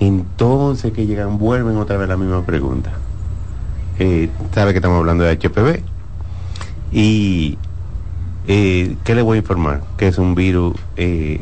entonces que llegan vuelven otra vez la misma pregunta. Eh, sabe que estamos hablando de HPV y eh, ¿qué le voy a informar? Que es un virus eh,